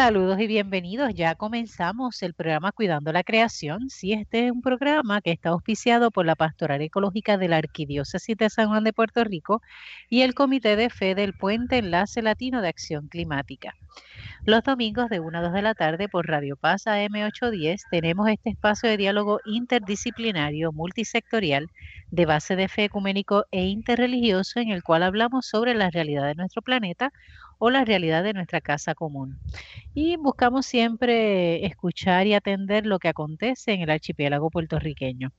Saludos y bienvenidos. Ya comenzamos el programa Cuidando la Creación. Sí, este es un programa que está auspiciado por la Pastoral Ecológica de la Arquidiócesis de San Juan de Puerto Rico y el Comité de Fe del Puente Enlace Latino de Acción Climática. Los domingos de 1 a 2 de la tarde por Radio Paz AM810 tenemos este espacio de diálogo interdisciplinario, multisectorial, de base de fe ecuménico e interreligioso en el cual hablamos sobre la realidad de nuestro planeta o la realidad de nuestra casa común. Y buscamos siempre escuchar y atender lo que acontece en el archipiélago puertorriqueño.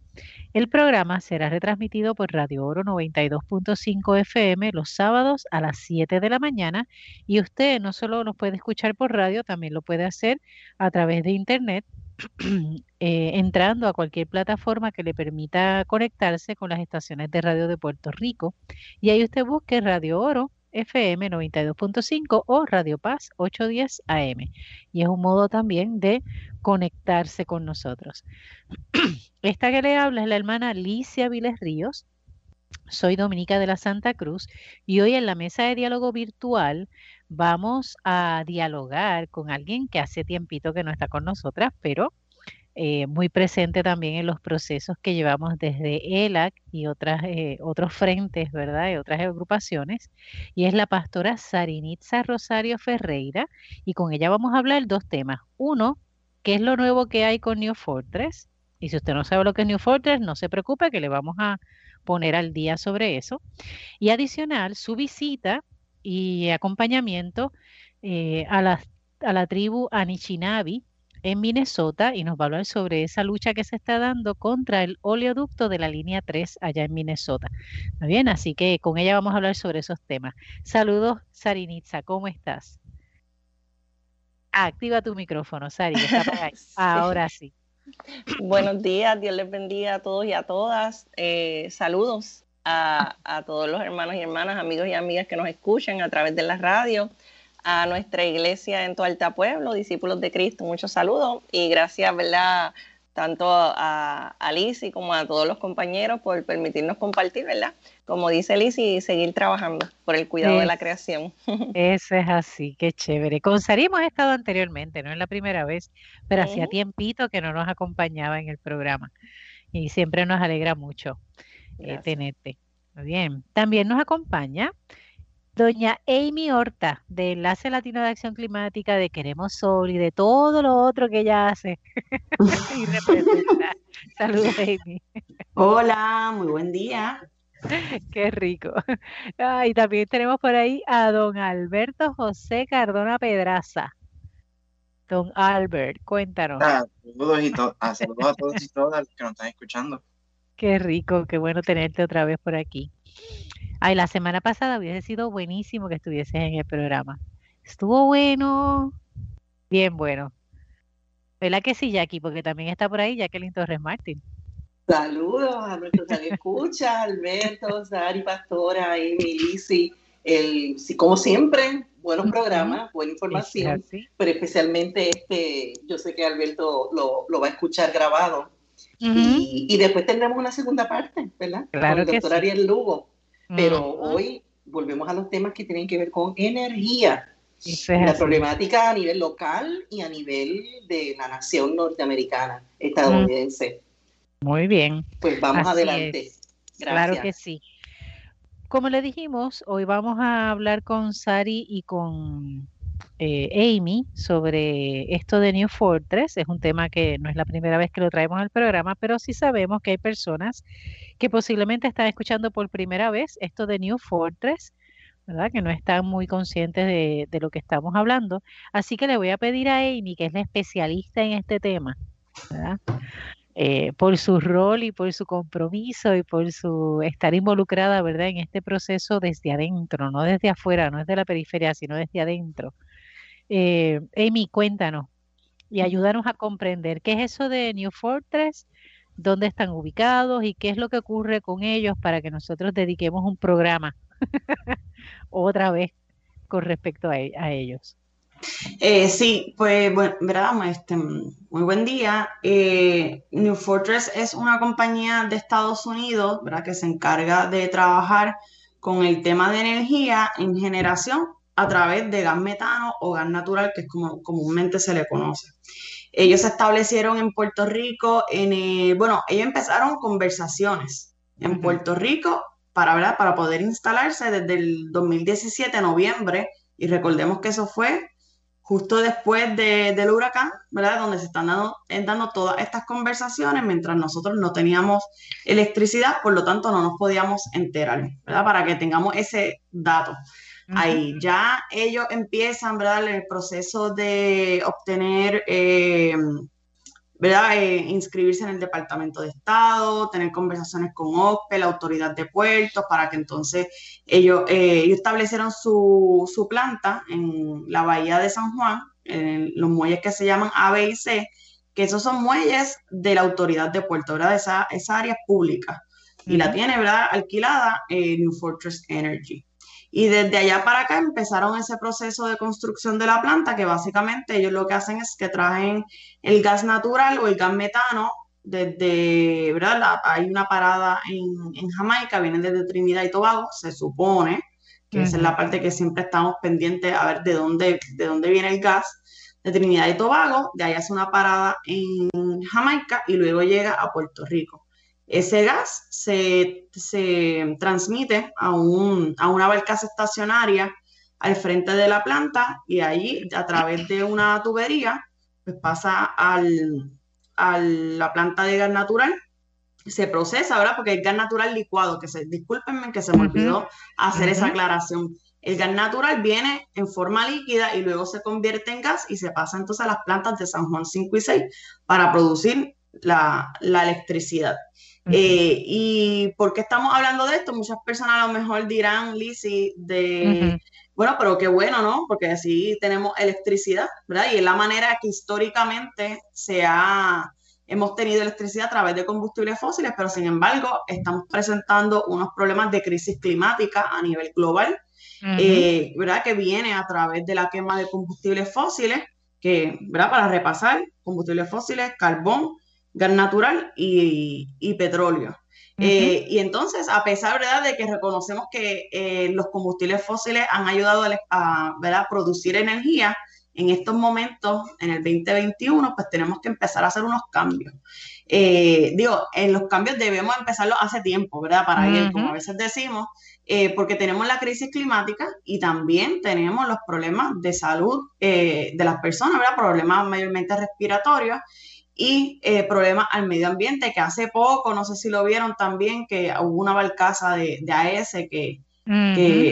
El programa será retransmitido por Radio Oro 92.5 FM los sábados a las 7 de la mañana y usted no solo nos puede escuchar por radio, también lo puede hacer a través de internet eh, entrando a cualquier plataforma que le permita conectarse con las estaciones de radio de Puerto Rico y ahí usted busque Radio Oro FM 92.5 o Radio Paz 810 AM. Y es un modo también de conectarse con nosotros. Esta que le habla es la hermana Alicia Viles Ríos. Soy Dominica de la Santa Cruz y hoy en la mesa de diálogo virtual vamos a dialogar con alguien que hace tiempito que no está con nosotras, pero eh, muy presente también en los procesos que llevamos desde ELAC y otras, eh, otros frentes, ¿verdad? Y otras agrupaciones. Y es la pastora Sarinitza Rosario Ferreira. Y con ella vamos a hablar dos temas. Uno, ¿qué es lo nuevo que hay con New Fortress? Y si usted no sabe lo que es New Fortress, no se preocupe que le vamos a poner al día sobre eso. Y adicional, su visita y acompañamiento eh, a, la, a la tribu Anishinaabe, en Minnesota y nos va a hablar sobre esa lucha que se está dando contra el oleoducto de la línea 3 allá en Minnesota. Muy bien, así que con ella vamos a hablar sobre esos temas. Saludos, Sarinitza, ¿cómo estás? Activa tu micrófono, Sari. Ahora sí. Buenos días, Dios les bendiga a todos y a todas. Eh, saludos a, a todos los hermanos y hermanas, amigos y amigas que nos escuchan a través de la radio a nuestra iglesia en Alta Pueblo, discípulos de Cristo. Muchos saludos y gracias, ¿verdad? Tanto a, a como a todos los compañeros por permitirnos compartir, ¿verdad? Como dice y seguir trabajando por el cuidado de la creación. Eso es así, qué chévere. Con Sari hemos estado anteriormente, no es la primera vez, pero hacía tiempito que no nos acompañaba en el programa y siempre nos alegra mucho eh, tenerte. Muy bien. También nos acompaña doña Amy Horta, de Enlace Latino de Acción Climática, de Queremos Sol y de todo lo otro que ella hace y representa. Saludos, Amy. Hola, muy buen día. Qué rico. y también tenemos por ahí a don Alberto José Cardona Pedraza. Don Albert, cuéntanos. Ah, saludos, y ah, saludos a todos y todas que nos están escuchando. Qué rico, qué bueno tenerte otra vez por aquí. Ay, la semana pasada hubiese sido buenísimo que estuvieses en el programa. Estuvo bueno, bien bueno. ¿Verdad que sí, Jackie? Porque también está por ahí Jacqueline Torres Martín. Saludos a nuestros escucha, Alberto, Sari Pastora, Amy, Lisi. El, como siempre, buenos programas, buena información, pero especialmente este, yo sé que Alberto lo, va a escuchar grabado. y, después tendremos una segunda parte, ¿verdad? Claro con el doctor Ariel Lugo pero hoy volvemos a los temas que tienen que ver con energía. la problemática a nivel local y a nivel de la nación norteamericana, estadounidense. Muy bien. Pues vamos adelante. Claro que sí. Como le dijimos, hoy vamos a hablar con Sari y con eh, Amy sobre esto de New Fortress. Es un tema que no es la primera vez que lo traemos al programa, pero sí sabemos que hay personas que posiblemente están escuchando por primera vez esto de New Fortress, ¿verdad? Que no están muy conscientes de, lo que estamos hablando. Así que le voy a pedir a Amy, que es la especialista en este tema, eh, por su rol y por su compromiso y por su estar involucrada, ¿verdad? En este proceso desde adentro, no desde afuera, no desde la periferia, sino desde adentro. Eh, Amy, cuéntanos y ayúdanos a comprender qué es eso de New Fortress, dónde están ubicados y qué es lo que ocurre con ellos para que nosotros dediquemos un programa otra vez con respecto a, e, ellos. Eh, sí, pues bueno, verdad, este, muy buen día. Eh, New Fortress es una compañía de Estados Unidos, ¿verdad? Que se encarga de trabajar con el tema de energía en generación a través de gas metano o gas natural, que es como comúnmente se le conoce. Ellos se establecieron en Puerto Rico, en, eh, bueno, ellos empezaron conversaciones en Puerto Rico para, para poder instalarse desde el 2017, noviembre, y recordemos que eso fue justo después del huracán, ¿verdad? Donde se están dando, dando todas estas conversaciones mientras nosotros no teníamos electricidad, por lo tanto no nos podíamos enterar, ¿verdad? Para que tengamos ese dato. Ahí ya ellos empiezan, ¿verdad? El proceso de obtener, eh, ¿verdad? Eh, inscribirse en el Departamento de Estado, tener conversaciones con OPE, la Autoridad de Puertos, para que entonces ellos, eh, ellos establecieron su, su, planta en la Bahía de San Juan, en los muelles que se llaman A, B y C, que esos son muelles de la Autoridad de Puerto, ¿verdad? Esa, esa área pública. Y la tiene, ¿verdad? Alquilada New Fortress Energy. Y desde allá para acá empezaron ese proceso de construcción de la planta, que básicamente ellos lo que hacen es que traen el gas natural o el gas metano desde, ¿verdad? hay una parada en, Jamaica, vienen desde Trinidad y Tobago, se supone, que esa es la parte que siempre estamos pendientes a ver de dónde, de dónde viene el gas, de Trinidad y Tobago, de ahí hace una parada en Jamaica y luego llega a Puerto Rico. Ese gas se, transmite a, un, a una barcaza estacionaria al frente de la planta y allí a través de una tubería pues pasa al, a la planta de gas natural se procesa, ¿verdad? Porque el gas natural licuado, que se, discúlpenme que se me olvidó hacer esa aclaración. El gas natural viene en forma líquida y luego se convierte en gas y se pasa entonces a las plantas de San Juan 5 y 6 para producir la, la electricidad. Eh, ¿Y por qué estamos hablando de esto? Muchas personas a lo mejor dirán, Lizzie, de, bueno, pero qué bueno, ¿no? Porque así tenemos electricidad, ¿verdad? Y es la manera que históricamente se ha, hemos tenido electricidad a través de combustibles fósiles, pero sin embargo estamos presentando unos problemas de crisis climática a nivel global, eh, ¿verdad? Que viene a través de la quema de combustibles fósiles, que, ¿verdad? Para repasar, combustibles fósiles, carbón, gas natural y, petróleo. Eh, y entonces, a pesar ¿verdad? de que reconocemos que eh, los combustibles fósiles han ayudado a, ¿verdad? producir energía, en estos momentos, en el 2021, pues tenemos que empezar a hacer unos cambios. Eh, digo, en los cambios debemos empezarlos hace tiempo, ¿verdad? Para ir, como a veces decimos, porque tenemos la crisis climática y también tenemos los problemas de salud de las personas, ¿verdad? Problemas mayormente respiratorios y eh, problemas al medio ambiente, que hace poco, no sé si lo vieron también, que hubo una barcaza de, de AES que,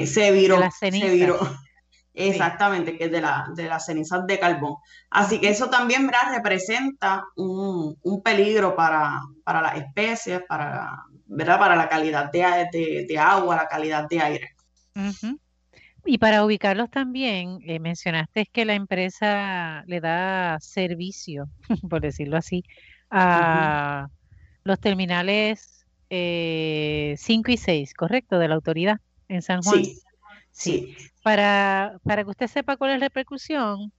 se viró. se viró. Exactamente, que es de, la, de las cenizas de carbón. Así que eso también representa un, peligro para, para, las especies, para, ¿verdad? para la calidad de, de, agua, la calidad de aire. Y para ubicarlos también, eh, mencionaste que la empresa le da servicio, por decirlo así, a los terminales 5 eh, y 6, ¿correcto? De la autoridad en San Juan. Sí. sí. Para, para que usted sepa cuál es la repercusión,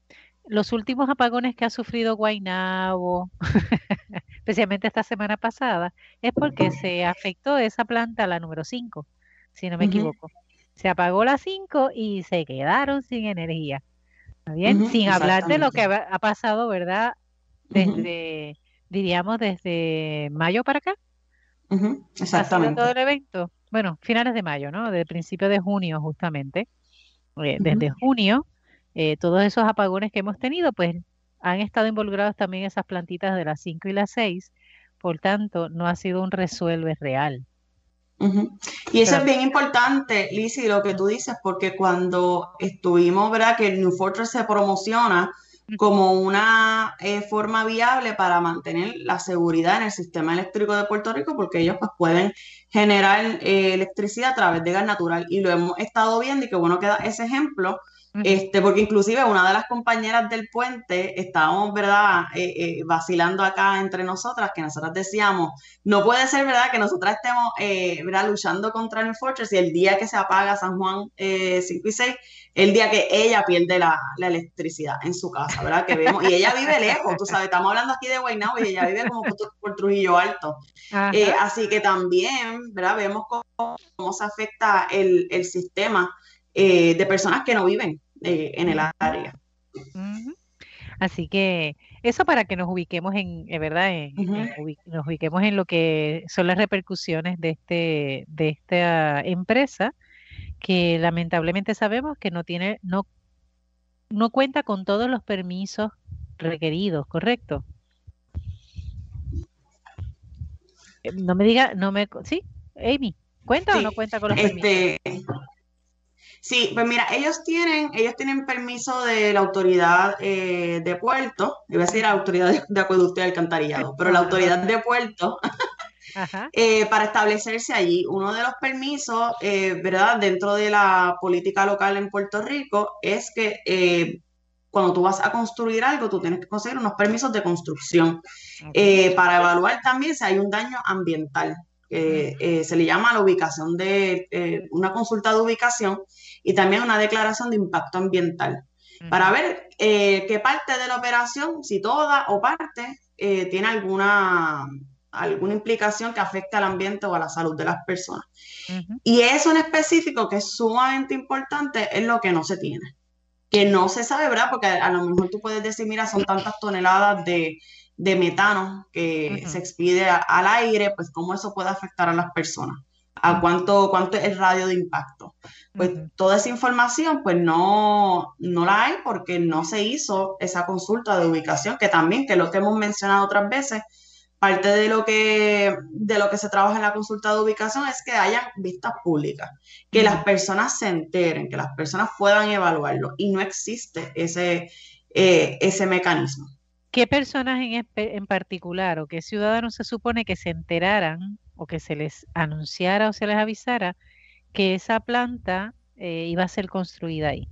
los últimos apagones que ha sufrido Guainabo, especialmente esta semana pasada, es porque se afectó esa planta, la número 5, si no me equivoco se apagó las 5 y se quedaron sin energía. ¿Está bien? sin hablar de lo que ha pasado, ¿verdad? Desde, diríamos, desde mayo para acá. Exactamente. todo el evento. Bueno, finales de mayo, ¿no? Del principio de junio, justamente. Eh, desde junio, eh, todos esos apagones que hemos tenido, pues han estado involucrados también esas plantitas de las 5 y las 6. Por tanto, no ha sido un resuelve real. Y eso es bien importante, Lizzy, lo que tú dices, porque cuando estuvimos, ¿verdad? Que el New Fortress se promociona como una eh, forma viable para mantener la seguridad en el sistema eléctrico de Puerto Rico, porque ellos pues, pueden generar eh, electricidad a través de gas natural. Y lo hemos estado viendo y qué bueno que da ese ejemplo, este, porque inclusive una de las compañeras del puente estábamos, ¿verdad?, eh, eh, vacilando acá entre nosotras, que nosotras decíamos, no puede ser, ¿verdad?, que nosotras estemos, eh, ¿verdad?, luchando contra el Fortress y el día que se apaga San Juan 5 y 6, el día que ella pierde la, electricidad en su casa, ¿verdad?, que vemos, y ella vive lejos, tú sabes, estamos hablando aquí de Guaynabo y ella vive como por, Trujillo Alto. así que también, ¿verdad?, vemos cómo, se afecta el, el sistema eh, de personas que no viven eh, en el área. Así que eso para que nos ubiquemos en, ¿verdad? nos ubiquemos en lo que son las repercusiones de este, de esta empresa que lamentablemente sabemos que no tiene, no, no cuenta con todos los permisos requeridos, ¿correcto? Eh, no me diga, no me, sí, Amy, ¿cuenta o no cuenta con los este, permisos? Sí, pues mira, ellos tienen, ellos tienen permiso de la autoridad eh, de puerto, iba a decir la autoridad de, acueducto y alcantarillado, pero la autoridad de puerto eh, para establecerse allí. Uno de los permisos, eh, ¿verdad? Dentro de la política local en Puerto Rico es que cuando tú vas a construir algo, tú tienes que conseguir unos permisos de construcción para evaluar también si hay un daño ambiental. se le llama la ubicación de una consulta de ubicación y también una declaración de impacto ambiental para ver eh, qué parte de la operación, si toda o parte, eh, tiene alguna, alguna implicación que afecte al ambiente o a la salud de las personas. Y eso en específico, que es sumamente importante, es lo que no se tiene. Que no se sabe, ¿verdad? Porque a, lo mejor tú puedes decir, mira, son tantas toneladas de, metano que se expide al aire, pues cómo eso puede afectar a las personas a cuánto, cuánto es el radio de impacto. Pues toda esa información pues no, no la hay porque no se hizo esa consulta de ubicación, que también, que lo que hemos mencionado otras veces, parte de lo que, de lo que se trabaja en la consulta de ubicación es que haya vistas públicas, que las personas se enteren, que las personas puedan evaluarlo y no existe ese, eh, ese mecanismo. ¿Qué personas en, en particular o qué ciudadanos se supone que se enteraran o que se les anunciara o se les avisara que esa planta eh, iba a ser construida ahí.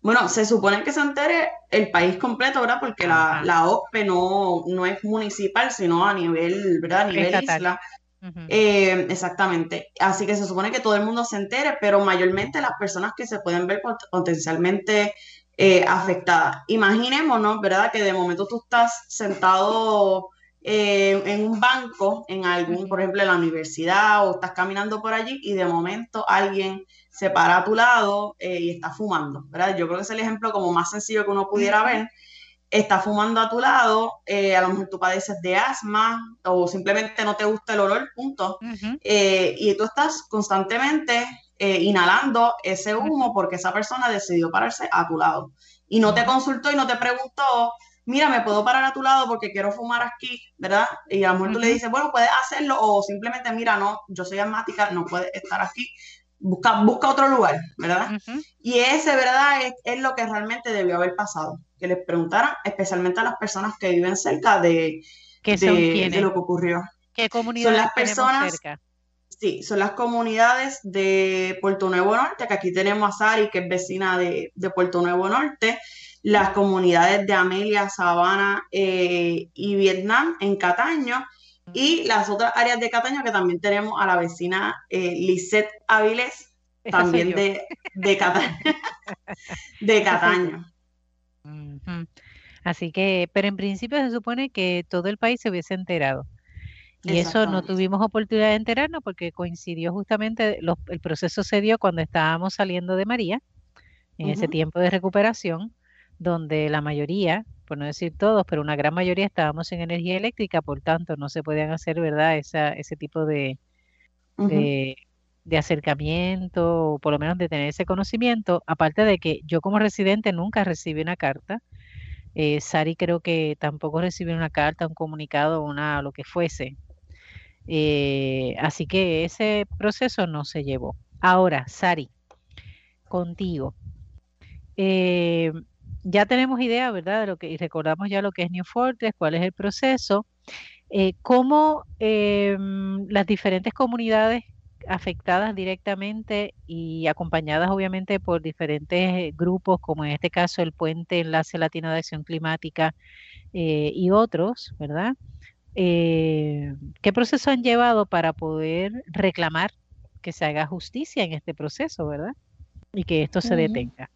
Bueno, se supone que se entere el país completo, ¿verdad? Porque la, la, OSPE no, no es municipal, sino a nivel, ¿verdad? A nivel isla. Eh, exactamente. Así que se supone que todo el mundo se entere, pero mayormente las personas que se pueden ver potencialmente eh, afectadas. Imaginémonos, ¿verdad? Que de momento tú estás sentado eh, en un banco, en algún, por ejemplo, en la universidad o estás caminando por allí y de momento alguien se para a tu lado eh, y está fumando, ¿verdad? Yo creo que es el ejemplo como más sencillo que uno pudiera ver. Está fumando a tu lado, eh, a lo mejor tú padeces de asma o simplemente no te gusta el olor, punto. y tú estás constantemente inhalando ese humo porque esa persona decidió pararse a tu lado y no te consultó y no te preguntó mira, me puedo parar a tu lado porque quiero fumar aquí, ¿verdad? Y a lo mejor tú le dices, bueno, puedes hacerlo o simplemente, mira, no, yo soy asmática, no puedes estar aquí, busca, busca otro lugar, ¿verdad? Y ese, ¿verdad? Es, lo que realmente debió haber pasado, que les preguntaran especialmente a las personas que viven cerca de, de, lo que ocurrió. ¿Qué comunidades son las personas cerca? Sí, son las comunidades de Puerto Nuevo Norte, que aquí tenemos a Sari, que es vecina de, de Puerto Nuevo Norte, las comunidades de Amelia, Sabana eh, y Vietnam en Cataño y las otras áreas de Cataño que también tenemos a la vecina eh, Lisette Avilés, también de, de, Cataño. de Cataño. Así que, pero en principio se supone que todo el país se hubiese enterado. Y eso no tuvimos oportunidad de enterarnos porque coincidió justamente, el proceso se dio cuando estábamos saliendo de María, en ese tiempo de recuperación donde la mayoría, por no decir todos, pero una gran mayoría estábamos en energía eléctrica, por tanto no se podían hacer, ¿verdad?, Esa, ese tipo de, de, acercamiento, o por lo menos de tener ese conocimiento, aparte de que yo como residente nunca recibí una carta, eh, Sari creo que tampoco recibió una carta, un comunicado, una lo que fuese. Eh, así que ese proceso no se llevó. Ahora, Sari, contigo. Eh, ya tenemos idea, ¿verdad? De lo que, y recordamos ya lo que es New Fortress, cuál es el proceso, eh, cómo em, las diferentes comunidades afectadas directamente y acompañadas obviamente por diferentes grupos, como en este caso el Puente Enlace Latino de Acción Climática eh, y otros, ¿verdad? Eh, ¿Qué proceso han llevado para poder reclamar que se haga justicia en este proceso, ¿verdad? Y que esto se detenga.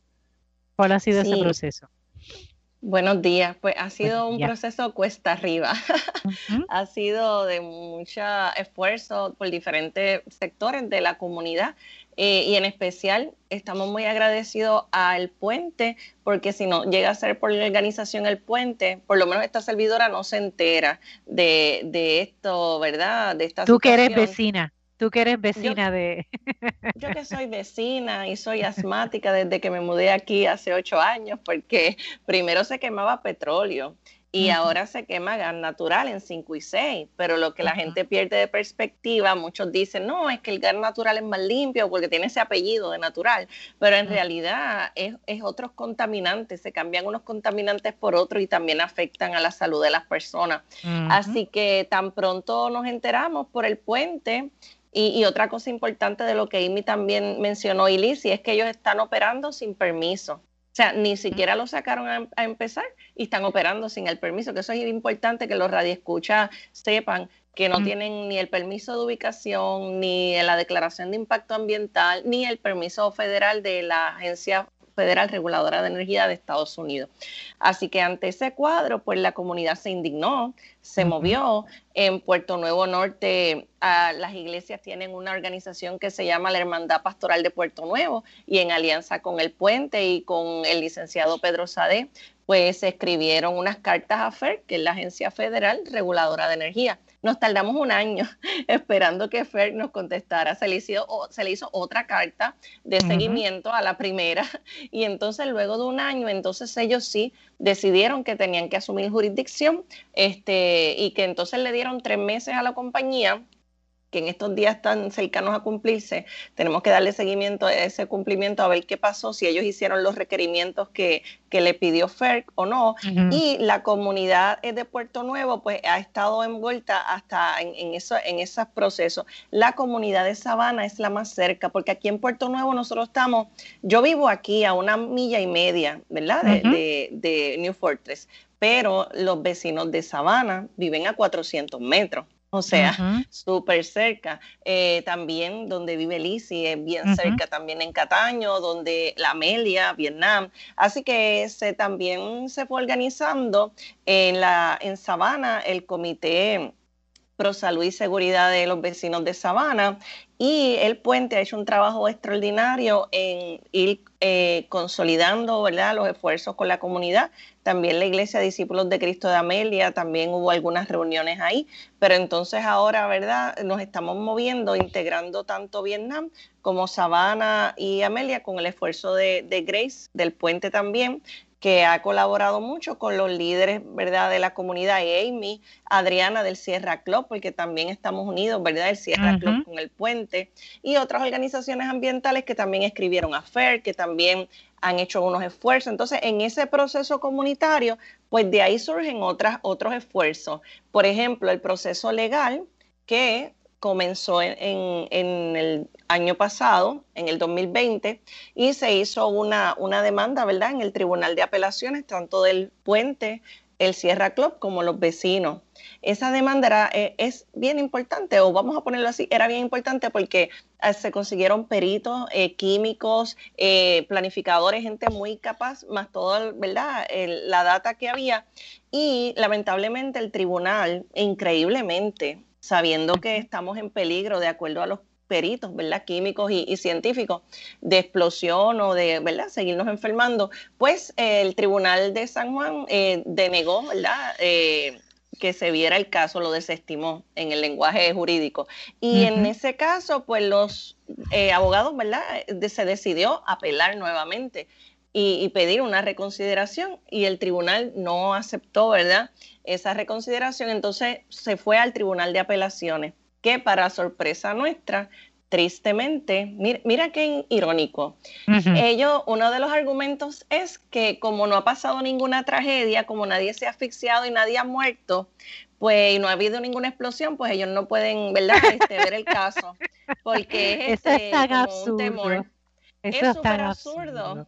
¿Cuál ha sido ese proceso? Buenos días, pues ha sido un proceso cuesta arriba, ha sido de mucho esfuerzo por diferentes sectores de la comunidad. eh, y en especial estamos muy agradecidos al puente porque si no llega a ser por la organización el puente, por lo menos esta servidora no se entera de, esto, ¿verdad? De esta Tú que eres vecina. Tú que eres vecina de... yo que soy vecina y soy asmática desde que me mudé aquí hace ocho años, porque primero se quemaba petróleo y ahora se quema gas natural en 5 y 6, pero lo que la gente pierde de perspectiva, muchos dicen, no, es que el gas natural es más limpio porque tiene ese apellido de natural, pero en realidad es, es, otros contaminantes, se cambian unos contaminantes por otros y también afectan a la salud de las personas. Así que tan pronto nos enteramos por el puente, y, otra cosa importante de lo que Amy también mencionó, y es que ellos están operando sin permiso. O sea, ni siquiera lo sacaron a, empezar y están operando sin el permiso, que eso es importante que los radioescuchas sepan que no tienen ni el permiso de ubicación, ni la declaración de impacto ambiental, ni el permiso federal de la Agencia Federal Reguladora de Energía de Estados Unidos. Así que ante ese cuadro, pues la comunidad se indignó, se movió. En Puerto Nuevo Norte, las iglesias tienen una organización que se llama la Hermandad Pastoral de Puerto Nuevo y en alianza con el puente y con el licenciado Pedro Sade, pues se escribieron unas cartas a FER, que es la Agencia Federal Reguladora de Energía nos tardamos un año esperando que FER nos contestara. Se le, hizo, se le hizo otra carta de seguimiento a la primera y entonces luego de un año, entonces ellos sí decidieron que tenían que asumir jurisdicción este, y que entonces le dieron tres meses a la compañía que en estos días están cercanos a cumplirse, tenemos que darle seguimiento a ese cumplimiento, a ver qué pasó, si ellos hicieron los requerimientos que, le pidió FERC o no. Y la comunidad de Puerto Nuevo, pues ha estado envuelta hasta en, eso, en esos procesos. La comunidad de Sabana es la más cerca, porque aquí en Puerto Nuevo nosotros estamos, yo vivo aquí a una milla y media, ¿verdad? de, de New Fortress, pero los vecinos de Sabana viven a 400 metros. O sea, súper cerca. Eh, también donde vive Lisi es bien cerca, también en Cataño, donde la Amelia, Vietnam. Así que se también se fue organizando en la en Sabana el comité Pro Salud y Seguridad de los vecinos de Sabana y el puente ha hecho un trabajo extraordinario en ir eh, consolidando ¿verdad? los esfuerzos con la comunidad. También la Iglesia Discípulos de Cristo de Amelia, también hubo algunas reuniones ahí, pero entonces ahora ¿verdad? nos estamos moviendo, integrando tanto Vietnam como Sabana y Amelia con el esfuerzo de Grace, del puente también, que ha colaborado mucho con los líderes, ¿verdad?, de la comunidad, Amy, Adriana del Sierra Club, porque también estamos unidos, ¿verdad?, el Sierra Club con el puente, y otras organizaciones ambientales que también escribieron a FER, que también han hecho unos esfuerzos. Entonces, en ese proceso comunitario, pues de ahí surgen otras, otros esfuerzos. Por ejemplo, el proceso legal, que comenzó en, el año pasado, en el 2020, y se hizo una, una demanda, ¿verdad?, en el Tribunal de Apelaciones, tanto del puente, el Sierra Club, como los vecinos. Esa demanda eh, es bien importante, o vamos a ponerlo así, era bien importante porque eh, se consiguieron peritos, eh, químicos, planificadores, gente muy capaz, más todo, ¿verdad?, la data que había. Y lamentablemente el tribunal, increíblemente, sabiendo que estamos en peligro de acuerdo a los peritos, ¿verdad? Químicos y, científicos de explosión o de, ¿verdad? Seguirnos enfermando, pues el Tribunal de San Juan eh, denegó, ¿verdad? Eh, que se viera el caso, lo desestimó en el lenguaje jurídico. Y en ese caso, pues los eh, abogados, ¿verdad? se decidió apelar nuevamente y, pedir una reconsideración y el tribunal no aceptó, ¿verdad? Esa reconsideración, entonces se fue al tribunal de apelaciones, que para sorpresa nuestra, tristemente, mira, qué irónico. Ellos, uno de los argumentos es que como no ha pasado ninguna tragedia, como nadie se ha asfixiado y nadie ha muerto, pues y no ha habido ninguna explosión, pues ellos no pueden, ¿verdad? Este, ver el caso, porque es, este, un temor. es súper absurdo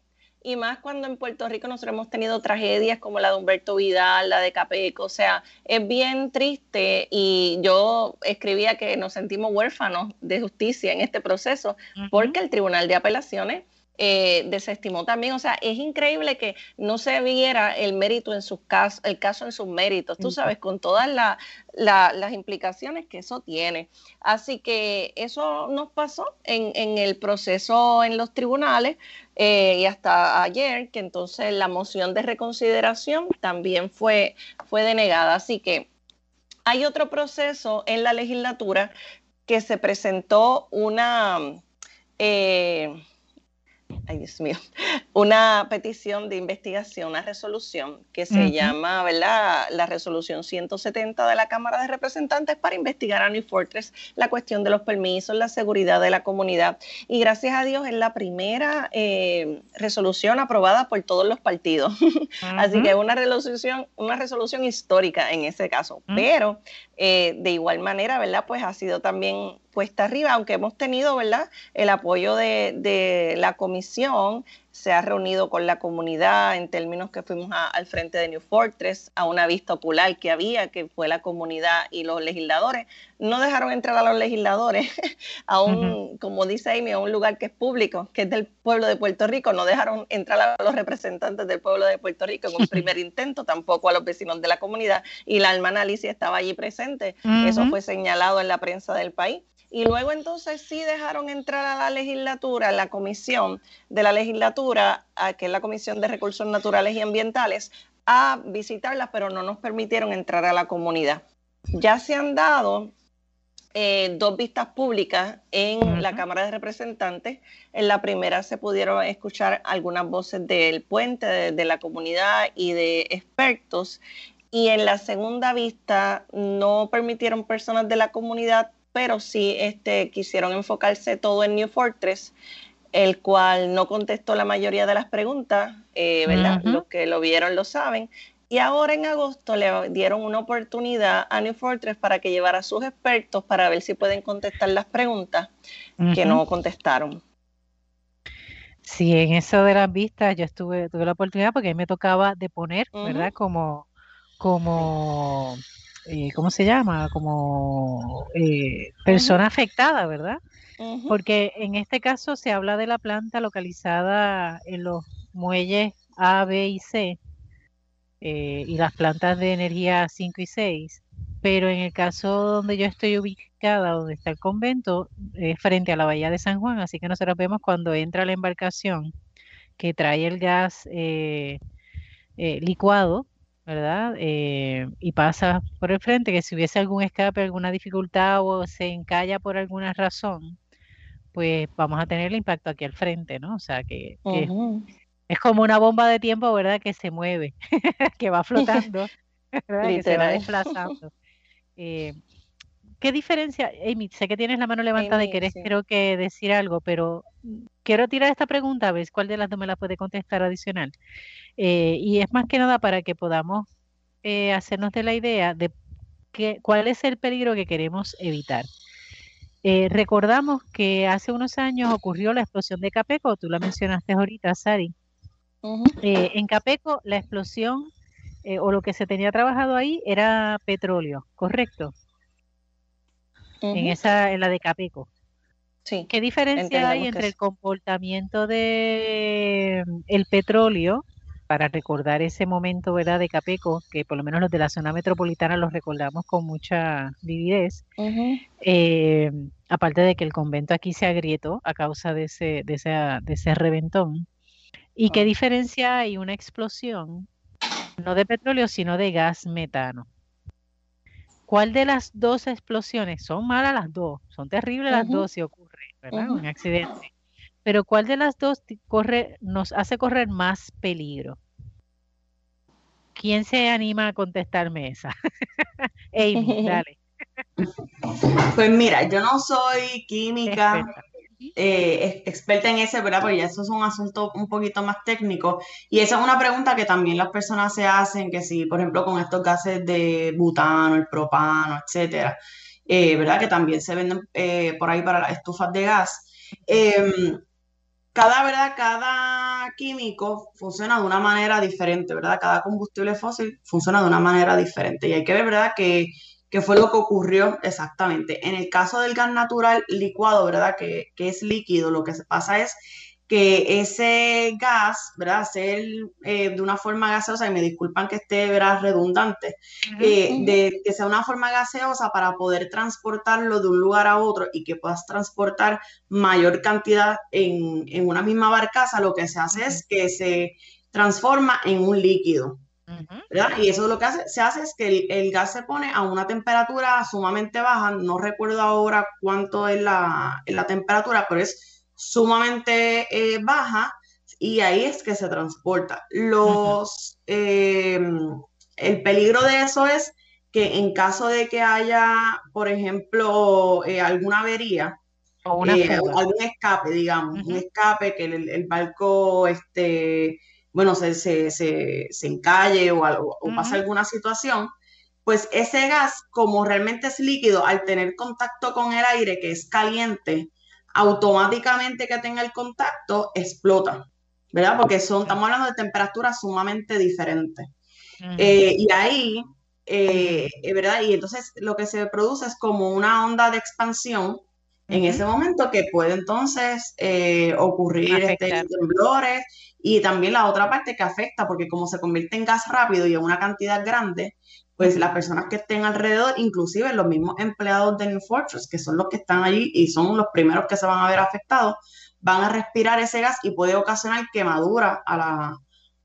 y más cuando en Puerto Rico nosotros hemos tenido tragedias como la de Humberto Vidal, la de Capeco, o sea, es bien triste y yo escribía que nos sentimos huérfanos de justicia en este proceso porque el Tribunal de Apelaciones eh, desestimó también. O sea, es increíble que no se viera el mérito en sus casos, el caso en sus méritos, tú sabes, con todas las implicaciones que eso tiene. Así que eso nos pasó en, el proceso en los tribunales eh, y hasta ayer, que entonces la moción de reconsideración también fue, fue denegada. Así que hay otro proceso en la legislatura que se presentó una... Eh, ay Dios mío, una petición de investigación, una resolución que se llama, ¿verdad? La resolución 170 de la Cámara de Representantes para investigar a New Fortress la cuestión de los permisos, la seguridad de la comunidad. Y gracias a Dios es la primera eh, resolución aprobada por todos los partidos. Así que es una resolución, una resolución histórica en ese caso. Pero eh, de igual manera, ¿verdad? Pues ha sido también puesta arriba, aunque hemos tenido, ¿verdad? El apoyo de, de la comisión se ha reunido con la comunidad en términos que fuimos al frente de New Fortress, a una vista ocular que había, que fue la comunidad y los legisladores. No dejaron entrar a los legisladores a un, como dice Amy, a un lugar que es público, que es del pueblo de Puerto Rico. No dejaron entrar a los representantes del pueblo de Puerto Rico en un primer intento, tampoco a los vecinos de la comunidad. Y la hermana Alicia estaba allí presente. Eso fue señalado en la prensa del país y luego entonces sí dejaron entrar a la legislatura, la comisión de la legislatura, que es la Comisión de Recursos Naturales y Ambientales, a visitarlas, pero no nos permitieron entrar a la comunidad. Ya se han dado eh, dos vistas públicas en la Cámara de Representantes. En la primera se pudieron escuchar algunas voces del puente, de la comunidad y de expertos. Y en la segunda vista no permitieron personas de la comunidad pero sí este, quisieron enfocarse todo en New Fortress, el cual no contestó la mayoría de las preguntas, eh, ¿verdad? Los que lo vieron lo saben. Y ahora en agosto le dieron una oportunidad a New Fortress para que llevara a sus expertos para ver si pueden contestar las preguntas que no contestaron. Sí, en eso de las vistas yo estuve, tuve la oportunidad porque a mí me tocaba de poner, ¿verdad? Como, como eh, ¿cómo se llama? Como eh, persona afectada, ¿verdad? Porque en este caso se habla de la planta localizada en los muelles A, B y C eh, y las plantas de energía 5 y 6, pero en el caso donde yo estoy ubicada, donde está el convento, es frente a la bahía de San Juan, así que nosotros vemos cuando entra la embarcación que trae el gas licuado ¿verdad? Eh, y pasa por el frente, que si hubiese algún escape, alguna dificultad o se encalla por alguna razón, pues vamos a tener el impacto aquí al frente, ¿no? O sea, que, es como una bomba de tiempo, ¿verdad? Que se mueve, que va flotando, ¿verdad? que se va desplazando. Eh, ¿Qué diferencia, Amy? Sé que tienes la mano levantada y querés creo que decir algo, pero quiero tirar esta pregunta, a ver cuál de las dos me la puede contestar adicional. Eh, y es más que nada para que podamos eh, hacernos de la idea de que, cuál es el peligro que queremos evitar. Eh, recordamos que hace unos años ocurrió la explosión de Capeco, tú la mencionaste ahorita, Sari. en Capeco, la explosión o lo que se tenía trabajado ahí era petróleo, ¿correcto? En esa, en la de Capeco. Sí, ¿Qué diferencia hay entre el comportamiento de mm, el petróleo para recordar ese momento, ¿verdad? De Capeco, que por lo menos los de la zona metropolitana los recordamos con mucha vividez. Eh, aparte de que el convento aquí se agrietó a causa de ese, de de ese reventón. ¿Y qué diferencia hay una explosión, no de petróleo, sino de gas metano? ¿Cuál de las dos explosiones? Son malas las dos, son terribles las dos si ocurre, ¿verdad? Un accidente. Pero ¿cuál de las dos corre, nos hace correr más peligro? ¿Quién se anima a contestarme esa? Amy, dale. Pues mira, yo no soy química, eh, experta en ese, ¿verdad? Porque ya eso es un asunto un poquito más técnico. Y esa es una pregunta que también las personas se hacen, que si, por ejemplo, con estos gases de butano, el propano, etcétera, eh, ¿verdad? Que también se venden eh, por ahí para las estufas de gas. Em, cada, ¿verdad? Cada químico funciona de una manera diferente, ¿verdad? Cada combustible fósil funciona de una manera diferente. Y hay que ver, ¿verdad? Que ¿Qué fue lo que ocurrió exactamente? En el caso del gas natural licuado, ¿verdad? Que, es líquido, lo que se pasa es que ese gas, ¿verdad? Ser eh, de una forma gaseosa, y me disculpan que esté, ¿verdad? Redundante, eh, de que sea una forma gaseosa para poder transportarlo de un lugar a otro y que puedas transportar mayor cantidad en, una misma barcaza, lo que se hace es que se transforma en un líquido. ¿Verdad? Y eso lo que hace, se hace es que el, gas se pone a una temperatura sumamente baja, no recuerdo ahora cuánto es la, temperatura, pero es sumamente eh, baja y ahí es que se transporta. Los, em, el peligro de eso es que en caso de que haya, por ejemplo, eh, alguna avería, o eh, algún escape, digamos, un escape, que el, barco, este, bueno, se, se, se, encalle o, algo, o pase alguna situación, pues ese gas, como realmente es líquido, al tener contacto con el aire, que es caliente, automáticamente que tenga el contacto, explota, ¿verdad? Porque son, estamos hablando de temperaturas sumamente diferentes. Eh, y ahí, eh, ¿verdad? Y entonces lo que se produce es como una onda de expansión en ese momento que puede entonces eh, ocurrir este, temblores y también la otra parte que afecta, porque como se convierte en gas rápido y en una cantidad grande, pues las personas que estén alrededor, inclusive los mismos empleados de New Fortress, que son los que están allí y son los primeros que se van a ver afectados, van a respirar ese gas y puede ocasionar quemadura a, la,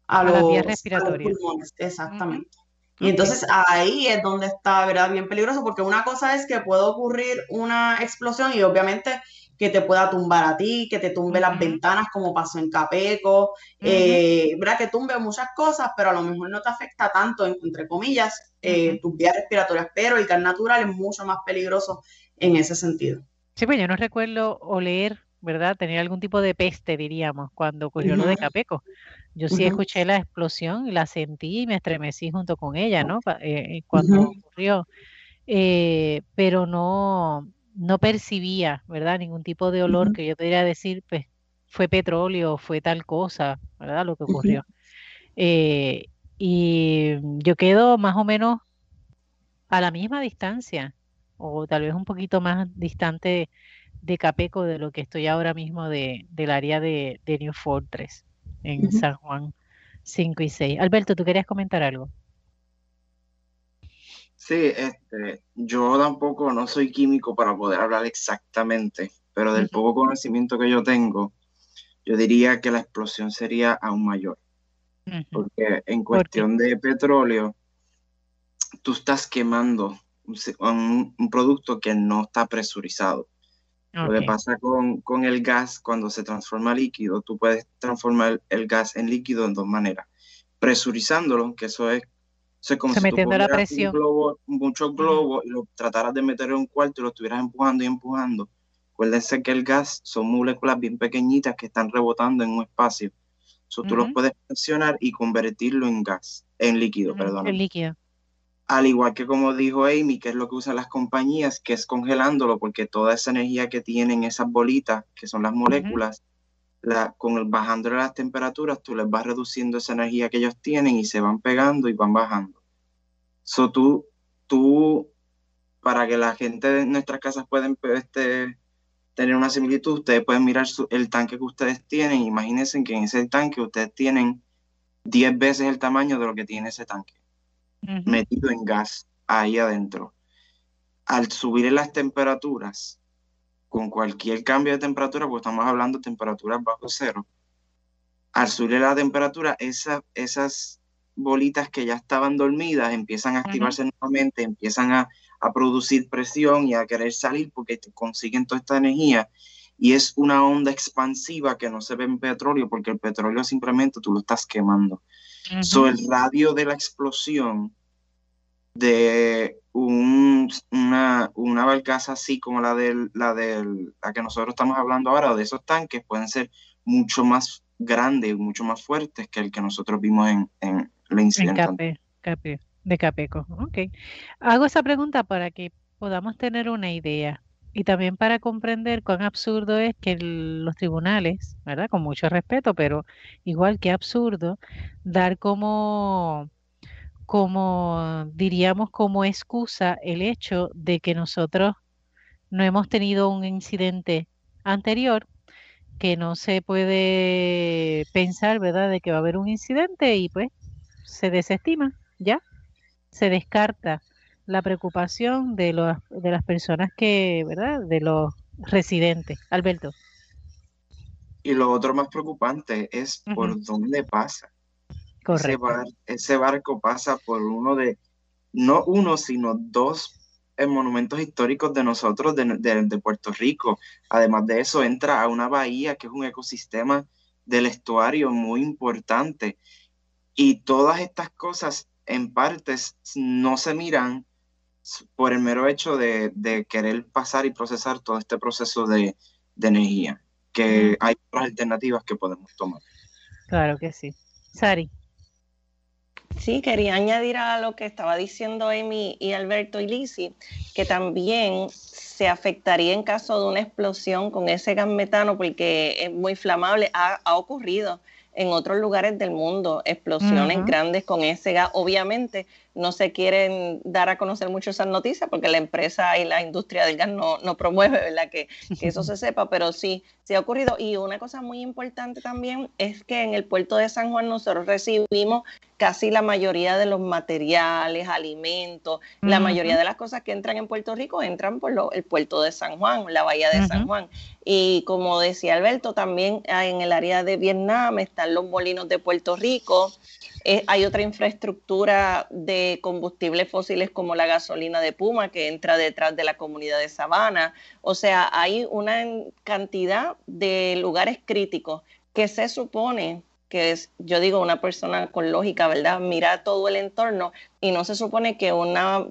a, los, vías respiratorias. Exactamente. Y entonces ahí es donde está, ¿verdad? Bien peligroso, porque una cosa es que puede ocurrir una explosión y obviamente que te pueda tumbar a ti, que te tumbe las ventanas como pasó en Capeco, eh, ¿verdad? Que tumbe muchas cosas, pero a lo mejor no te afecta tanto, entre comillas, eh, tus vías respiratorias, pero el gas natural es mucho más peligroso en ese sentido. Sí, pues yo no recuerdo oler, ¿verdad? Tener algún tipo de peste, diríamos, cuando ocurrió lo de Capeco. Yo sí escuché la explosión y la sentí y me estremecí junto con ella, ¿no? Eh, cuando ocurrió. pero no, no percibía, ¿verdad? Ningún tipo de olor que yo podría decir, pues fue petróleo, fue tal cosa, ¿verdad? Lo que ocurrió. Eh, y yo quedo más o menos a la misma distancia, o tal vez un poquito más distante de Capeco de lo que estoy ahora mismo de, del área de, New Fortress, en San Juan 5 y 6. Alberto, ¿tú querías comentar algo? Sí, este, yo tampoco no soy químico para poder hablar exactamente, pero del poco conocimiento que yo tengo, yo diría que la explosión sería aún mayor. Porque en cuestión de petróleo, tú estás quemando un, producto que no está presurizado. Lo que pasa con, con, el gas, cuando se transforma líquido, tú puedes transformar el gas en líquido en dos maneras. Presurizándolo, que eso es se como metiendo la presión. Globo, muchos globos y lo trataras de meter en un cuarto y lo estuvieras empujando y empujando. Acuérdense que el gas son moléculas bien pequeñitas que están rebotando en un espacio. So, Tú los puedes presionar y convertirlo en gas, en líquido, perdón. En líquido. Al igual que como dijo Amy, que es lo que usan las compañías, que es congelándolo, porque toda esa energía que tienen esas bolitas, que son las moléculas, la, con el bajando las temperaturas, tú les vas reduciendo esa energía que ellos tienen y se van pegando y van bajando. So, tú, tú, para que la gente de nuestras casas puedan este, tener una similitud, ustedes pueden mirar el tanque que ustedes tienen. Imagínense que en ese tanque ustedes tienen 10 veces el tamaño de lo que tiene ese tanque, metido en gas ahí adentro. Al subir las temperaturas, con cualquier cambio de temperatura, porque estamos hablando de temperaturas bajo cero, al subir la temperatura, esas bolitas que ya estaban dormidas empiezan a activarse nuevamente, empiezan a, producir presión y a querer salir porque consiguen toda esta energía. Y es una onda expansiva que no se ve en petróleo porque el petróleo simplemente tú lo estás quemando. So, el radio de la explosión de una, una barcaza así como la, de la, del, la que nosotros estamos hablando ahora, de esos tanques, pueden ser mucho más grandes, mucho más fuertes que el que nosotros vimos en, en la incidente. de Capeco. Ok. Hago esa pregunta para que podamos tener una idea y también para comprender cuán absurdo es que los tribunales, ¿verdad? Con mucho respeto, pero igual que absurdo, dar como como diríamos como excusa el hecho de que nosotros no hemos tenido un incidente anterior que no se puede pensar, ¿verdad?, de que va a haber un incidente y pues se desestima, ¿ya? Se descarta la preocupación de, los, de las personas que, ¿verdad?, de los residentes. Alberto. Y lo otro más preocupante es por dónde pasa. Correcto. Ese, barco pasa por uno de, no uno, sino dos eh, monumentos históricos de nosotros, de, de, Puerto Rico. Además de eso, entra a una bahía que es un ecosistema del estuario muy importante. Y todas estas cosas en partes no se miran por el mero hecho de, querer pasar y procesar todo este proceso de, energía, que hay otras alternativas que podemos tomar. Claro que sí. Sari. Sí, quería añadir a lo que estaba diciendo Amy y Alberto y Lisi, que también se afectaría en caso de una explosión con ese gas metano, porque es muy flamable, ha, ha ocurrido en otros lugares del mundo, explosiones grandes con ese gas. Obviamente no se quieren dar a conocer mucho esas noticias porque la empresa y la industria del gas no, no promueve ¿verdad? Que, que, eso se sepa, pero sí, sí ha ocurrido. Y una cosa muy importante también es que en el puerto de San Juan nosotros recibimos casi la mayoría de los materiales, alimentos, la mayoría de las cosas que entran en Puerto Rico entran por el puerto de San Juan, la bahía de San Juan. Y como decía Alberto, también en el área de Vietnam están los molinos de Puerto Rico. Eh, hay otra infraestructura de combustibles fósiles como la gasolina de Puma que entra detrás de la comunidad de Sabana. O sea, hay una cantidad de lugares críticos que se supone que es, yo digo, una persona con lógica, ¿verdad? Mira todo el entorno y no se supone que una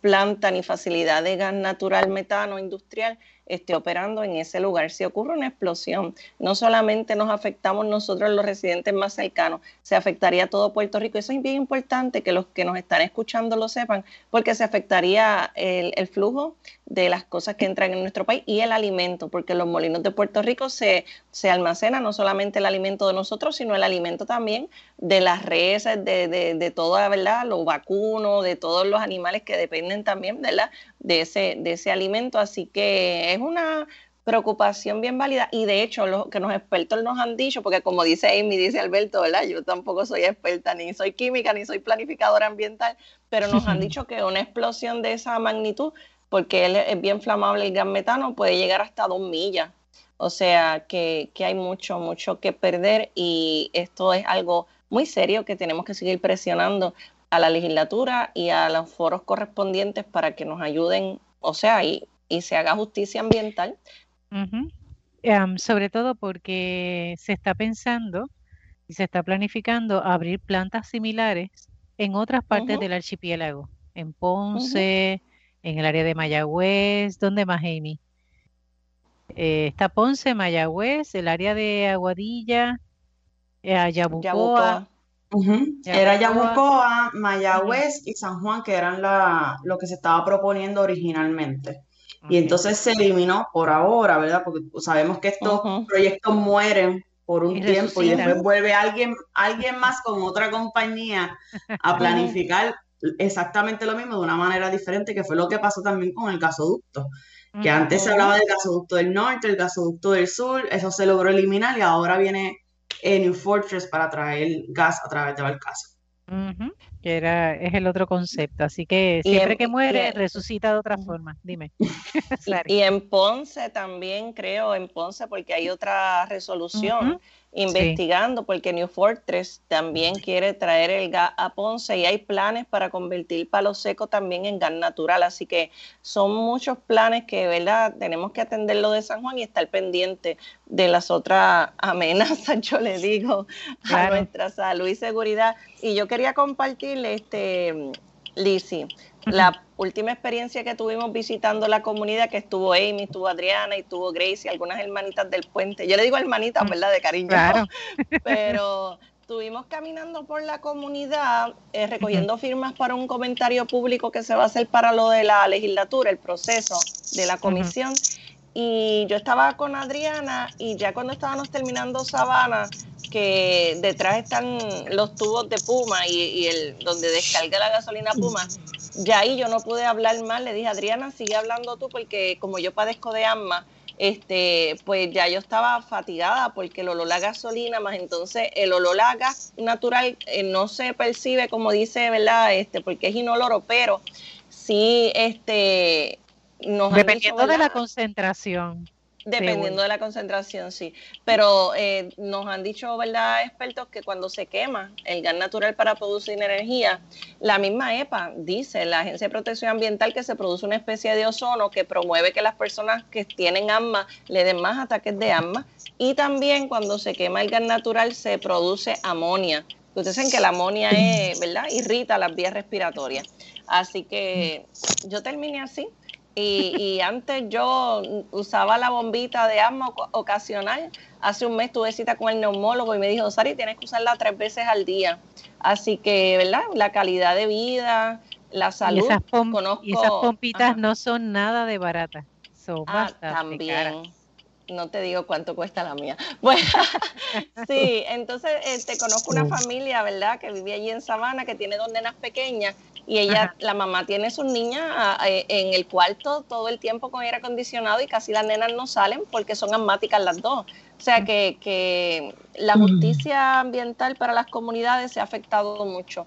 planta ni facilidad de gas natural metano industrial esté operando en ese lugar. Si ocurre una explosión, no solamente nos afectamos nosotros los residentes más cercanos, se afectaría todo Puerto Rico. Eso es bien importante que los que nos están escuchando lo sepan, porque se afectaría el, el flujo de las cosas que entran en nuestro país y el alimento, porque los molinos de Puerto Rico se, se almacena no solamente el alimento de nosotros, sino el alimento también de las reses, de, de, de toda, ¿verdad? Los vacunos, de todos los animales que dependen también, ¿verdad? De ese, de ese alimento. Así que es una preocupación bien válida y de hecho lo que los expertos nos han dicho, porque como dice Amy, dice Alberto, ¿verdad? Yo tampoco soy experta, ni soy química, ni soy planificadora ambiental, pero nos han dicho que una explosión de esa magnitud porque él es bien flamable el gas metano, puede llegar hasta dos millas. O sea que, hay mucho, mucho que perder y esto es algo muy serio que tenemos que seguir presionando a la legislatura y a los foros correspondientes para que nos ayuden, o sea, y, y se haga justicia ambiental. sobre todo porque se está pensando y se está planificando abrir plantas similares en otras partes del archipiélago, en Ponce, en el área de Mayagüez, ¿dónde más, Amy? Eh, está Ponce, Mayagüez, el área de Aguadilla, eh, Yabucoa. Era Yabucoa, Mayagüez y San Juan, que eran la, lo que se estaba proponiendo originalmente. Y entonces se eliminó por ahora, ¿verdad? Porque sabemos que estos proyectos mueren por un tiempo y después vuelve alguien, alguien más con otra compañía a planificar exactamente lo mismo de una manera diferente, que fue lo que pasó también con el gasoducto. Que antes se hablaba del gasoducto del norte, el gasoducto del sur, eso se logró eliminar y ahora viene el New Fortress para traer gas a través de Balcaso. Que era, es el otro concepto. Así que siempre que muere, resucita de otra forma. Dime. y, en Ponce también, creo, en Ponce, porque hay otra resolución investigando porque New Fortress también quiere traer el gas a Ponce y hay planes para convertir palo seco también en gas natural. Así que son muchos planes que, ¿verdad? Tenemos que atender lo de San Juan y estar pendiente de las otras amenazas, yo le digo, a nuestra salud y seguridad. Y yo quería compartirle, este, Lisi, la última experiencia que tuvimos visitando la comunidad, que estuvo Amy, estuvo Adriana y estuvo Grace y algunas hermanitas del puente. Yo le digo hermanitas, mm, ¿verdad? De cariño. Claro. Pero estuvimos caminando por la comunidad eh, recogiendo firmas para un comentario público que se va a hacer para lo de la legislatura, el proceso de la comisión. Y yo estaba con Adriana y ya cuando estábamos terminando Sabana, que detrás están los tubos de Puma y, el donde descarga la gasolina Puma, ya ahí yo no pude hablar más, le dije, Adriana, sigue hablando tú porque como yo padezco de asma, este, pues ya yo estaba fatigada porque el olor a gasolina, más entonces el olor a gas natural eh, no se percibe como dice, ¿verdad? Este, porque es inoloro, pero sí, este, nos Dependiendo de la concentración. Dependiendo de la concentración, sí. Pero eh, nos han dicho, ¿verdad, expertos, que cuando se quema el gas natural para producir energía, la misma EPA dice, la Agencia de Protección Ambiental, que se produce una especie de ozono que promueve que las personas que tienen asma le den más ataques de asma. Y también cuando se quema el gas natural se produce amonia. Ustedes saben que la amonia es, ¿verdad? irrita las vías respiratorias. Así que yo terminé así. Y, antes yo usaba la bombita de asma ocasional. Hace un mes tuve cita con el neumólogo y me dijo, Sari, tienes que usarla tres veces al día. Así que, ¿verdad? La calidad de vida, la salud. Y esas, pompitas no son nada de baratas. Son ah, también. No te digo cuánto cuesta la mía. Bueno, sí, entonces te este, conozco una familia, ¿verdad? Que vive allí en Sabana, que tiene dos nenas pequeñas y ella, la mamá tiene sus niñas en el cuarto todo el tiempo con aire acondicionado y casi las nenas no salen porque son asmáticas las dos. O sea que, que la justicia ambiental para las comunidades se ha afectado mucho,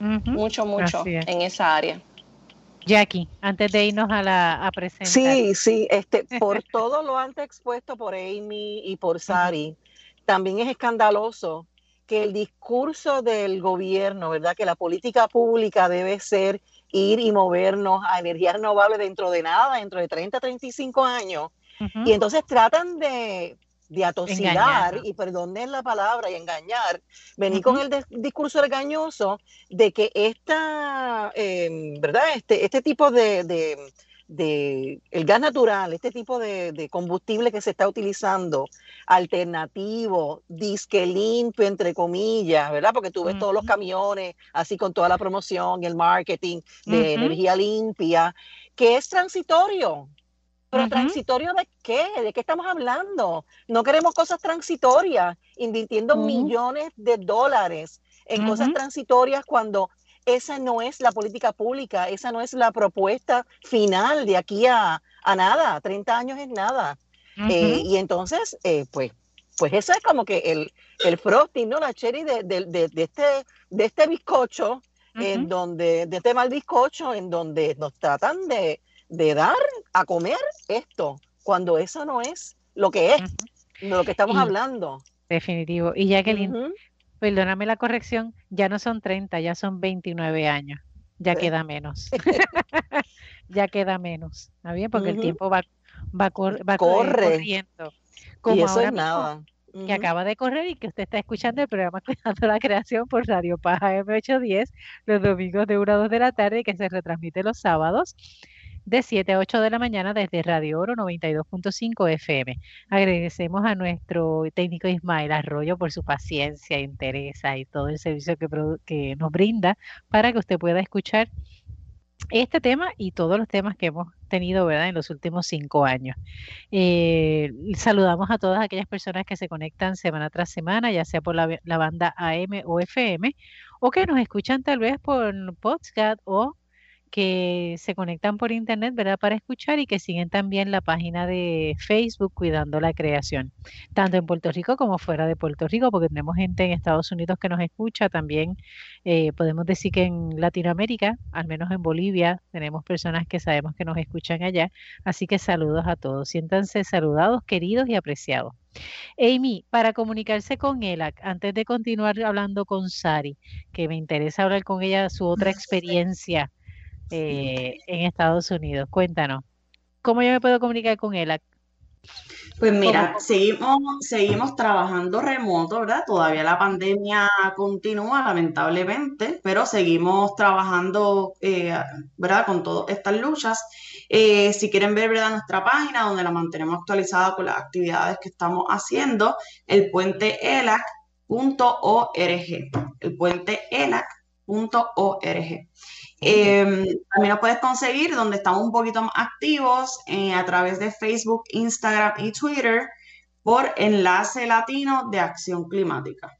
mucho, mucho en esa área. Jackie, antes de irnos a la a presentar. Sí, sí, este, por todo lo antes expuesto por Amy y por Sari, también es escandaloso que el discurso del gobierno, ¿verdad? Que la política pública debe ser ir y movernos a energías renovables dentro de nada, dentro de 30, 35 años. Y entonces tratan de, de atosigar, y perdonen la palabra, y engañar, venir con el discurso engañoso de que esta, em, ¿verdad? Este, este tipo de de el gas natural, este tipo de, combustible que se está utilizando, alternativo, disque limpio, entre comillas, ¿verdad? Porque tú ves todos los camiones, así con toda la promoción y el marketing de energía limpia, que es transitorio. Pero transitorio de qué? ¿De qué estamos hablando? No queremos cosas transitorias, invirtiendo millones de dólares en cosas transitorias cuando esa no es la política pública, esa no es la propuesta final de aquí a, nada, 30 años es nada. Eh, y entonces, eh, pues, pues eso es como que el, el frosting, ¿no? La cherry de, de, este, de este bizcocho, en donde, de este mal bizcocho, en donde nos tratan de, dar a comer esto, cuando eso no es lo que es, de lo que estamos hablando. Definitivo. Y Jacqueline, perdóname la corrección, ya no son 30, ya son 29 años. Ya queda menos. ya queda menos. ¿Está bien? Porque el tiempo va, va, va corriendo. Como y eso es nada. Que acaba de correr y que usted está escuchando el programa Cuidando la Creación por Radio Paja M810 los domingos de 1 a 2 de la tarde y que se retransmite los sábados de 7 a 8 de la mañana desde Radio Oro 92.5 FM. Agradecemos a nuestro técnico Ismael Arroyo por su paciencia, interés y todo el servicio que, nos brinda para que usted pueda escuchar este tema y todos los temas que hemos tenido ¿verdad? en los últimos cinco años. Eh, saludamos a todas aquellas personas que se conectan semana tras semana, ya sea por la, la banda AM o FM, o que nos escuchan tal vez por podcast o que se conectan por internet, ¿verdad? Para escuchar y que siguen también la página de Facebook Cuidando la Creación, tanto en Puerto Rico como fuera de Puerto Rico, porque tenemos gente en Estados Unidos que nos escucha, también eh, podemos decir que en Latinoamérica, al menos en Bolivia, tenemos personas que sabemos que nos escuchan allá, así que saludos a todos, siéntanse saludados, queridos y apreciados. Amy, para comunicarse con ELAC, antes de continuar hablando con Sari, que me interesa hablar con ella su otra experiencia eh, en Estados Unidos. Cuéntanos, ¿cómo yo me puedo comunicar con él? Pues mira, seguimos, seguimos trabajando remoto, ¿verdad? Todavía la pandemia continúa, lamentablemente, pero seguimos trabajando, eh, ¿verdad? Con todas estas luchas. Eh, si quieren ver, ¿verdad? Nuestra página, donde la mantenemos actualizada con las actividades que estamos haciendo, el puente elac.org, el puente elac.org. Em, también lo puedes conseguir donde estamos un poquito más activos eh, a través de Facebook, Instagram y Twitter por Enlace Latino de Acción Climática.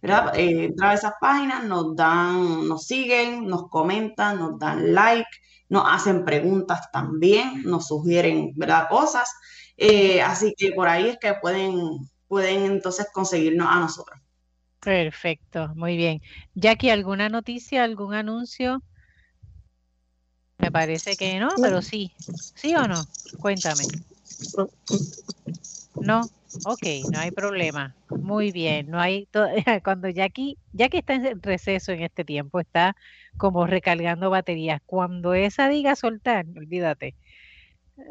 ¿verdad? Eh, a esas páginas, nos dan, nos siguen, nos comentan, nos dan like, nos hacen preguntas también, nos sugieren ¿verdad? cosas. Eh, así que por ahí es que pueden, pueden entonces conseguirnos a nosotros. Perfecto, muy bien. Jackie, ¿alguna noticia, algún anuncio? Me parece que no, pero sí. ¿Sí o no? Cuéntame. No, ok, no hay problema. Muy bien, no hay cuando Jackie, Jackie está en receso en este tiempo, está como recargando baterías. Cuando esa diga soltar, olvídate,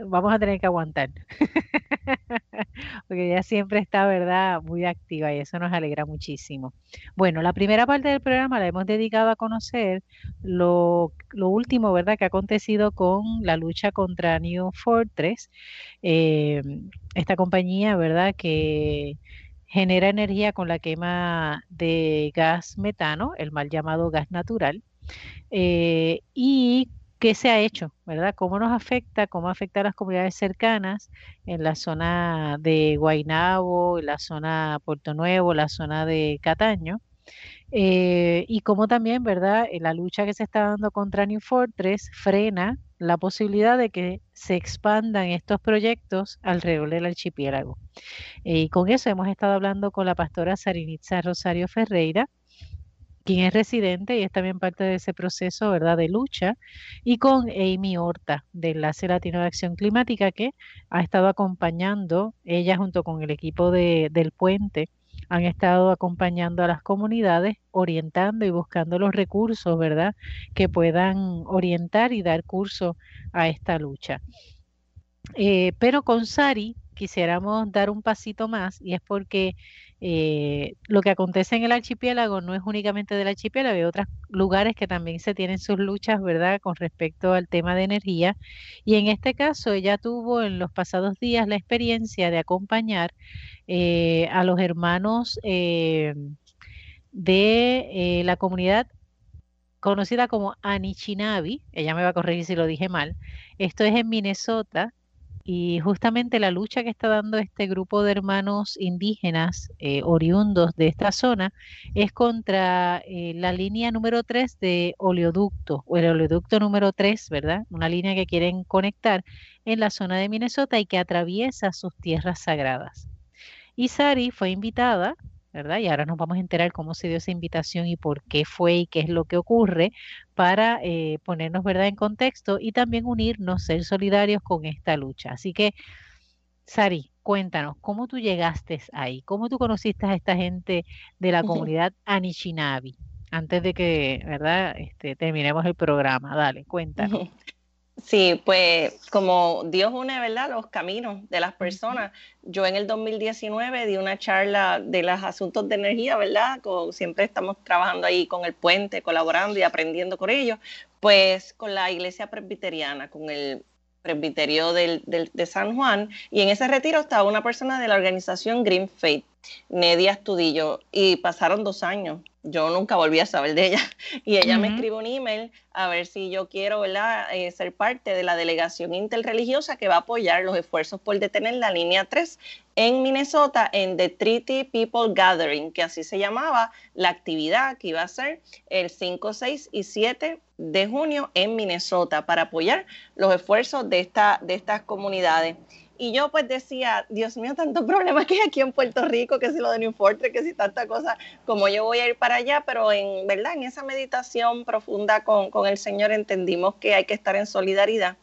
vamos a tener que aguantar. Porque ella siempre está, ¿verdad?, muy activa y eso nos alegra muchísimo. Bueno, la primera parte del programa la hemos dedicado a conocer lo, último, ¿verdad?, que ha acontecido con la lucha contra New Fortress, eh, esta compañía, ¿verdad?, que genera energía con la quema de gas metano, el mal llamado gas natural. Eh, y qué se ha hecho, ¿verdad? ¿Cómo nos afecta? ¿Cómo afecta a las comunidades cercanas en la zona de Guaynabo, en la zona Puerto Nuevo, la zona de Cataño? Eh, y cómo también, ¿verdad? La lucha que se está dando contra New Fortress frena la posibilidad de que se expandan estos proyectos alrededor del archipiélago. Eh, y con eso hemos estado hablando con la pastora Sarinitza Rosario Ferreira, quien es residente y es también parte de ese proceso, ¿verdad?, de lucha, y con Amy Horta, de Enlace Latino de Acción Climática, que ha estado acompañando, ella junto con el equipo de, del puente, han estado acompañando a las comunidades, orientando y buscando los recursos, ¿verdad?, que puedan orientar y dar curso a esta lucha. Eh, pero con Sari quisiéramos dar un pasito más y es porque eh, lo que acontece en el archipiélago no es únicamente del archipiélago, hay otros lugares que también se tienen sus luchas, ¿verdad?, con respecto al tema de energía. Y en este caso, ella tuvo en los pasados días la experiencia de acompañar eh, a los hermanos eh, de la comunidad conocida como Anichinabi, ella me va a corregir si lo dije mal, esto es en Minnesota, y justamente la lucha que está dando este grupo de hermanos indígenas eh, oriundos de esta zona es contra eh, la línea número 3 de oleoducto, o el oleoducto número 3, ¿verdad? Una línea que quieren conectar en la zona de Minnesota y que atraviesa sus tierras sagradas. Y Sari fue invitada ¿verdad? Y ahora nos vamos a enterar cómo se dio esa invitación y por qué fue y qué es lo que ocurre para eh, ponernos, ¿verdad?, en contexto y también unirnos, ser solidarios con esta lucha. Así que, Sari, cuéntanos, ¿cómo tú llegaste ahí? ¿Cómo tú conociste a esta gente de la comunidad Anishinaabe? Antes de que, ¿verdad?, este, terminemos el programa. Dale, cuéntanos. Sí, pues como Dios une, ¿verdad?, los caminos de las personas. Yo en el 2019 di una charla de los asuntos de energía, ¿verdad? Como siempre estamos trabajando ahí con el puente, colaborando y aprendiendo con ellos, pues con la iglesia presbiteriana, con el presbiterio del, de San Juan, y en ese retiro estaba una persona de la organización Green Faith, Nedia Estudillo, y pasaron dos años yo nunca volví a saber de ella. Y ella me escribe un email a ver si yo quiero ¿verdad? Eh, ser parte de la delegación interreligiosa que va a apoyar los esfuerzos por detener la línea 3 en Minnesota en The Treaty People Gathering, que así se llamaba la actividad que iba a ser el 5, 6 y 7 de junio en Minnesota para apoyar los esfuerzos de, esta, de estas comunidades. Y yo pues decía, Dios mío, tantos problemas que hay aquí en Puerto Rico, que si lo de New Fortress, que si tanta cosa, como yo voy a ir para allá, pero en verdad, en esa meditación profunda con, con el Señor entendimos que hay que estar en solidaridad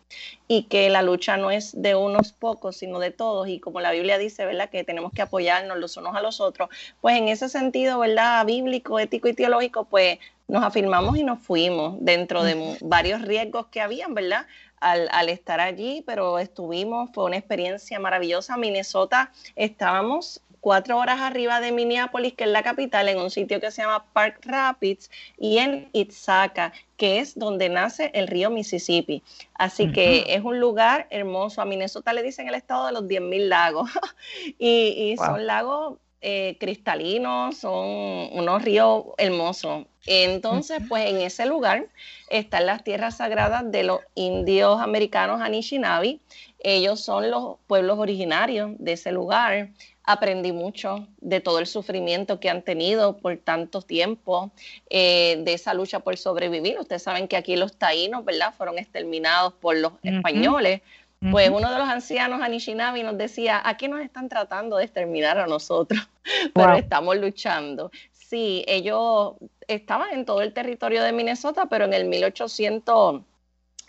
y que la lucha no es de unos pocos, sino de todos. Y como la Biblia dice, ¿verdad? Que tenemos que apoyarnos los unos a los otros. Pues en ese sentido, ¿verdad? Bíblico, ético y teológico, pues nos afirmamos y nos fuimos dentro de varios riesgos que habían, ¿verdad? Al, estar allí, pero estuvimos, fue una experiencia maravillosa. Minnesota, estábamos cuatro horas arriba de Minneapolis, que es la capital, en un sitio que se llama Park Rapids, y en Itzaka, que es donde nace el río Mississippi. Así que es un lugar hermoso. A Minnesota le dicen el estado de los 10.000 lagos. y, son lagos eh, cristalinos, son unos ríos hermosos. Entonces, pues en ese lugar están las tierras sagradas de los indios americanos Anishinaabe. Ellos son los pueblos originarios de ese lugar. Aprendí mucho de todo el sufrimiento que han tenido por tanto tiempo, eh, de esa lucha por sobrevivir. Ustedes saben que aquí los taínos, ¿verdad? Fueron exterminados por los españoles Pues uno de los ancianos Anishinaabe nos decía, aquí nos están tratando de exterminar a nosotros, pero estamos luchando. Sí, ellos estaban en todo el territorio de Minnesota, pero en el 1800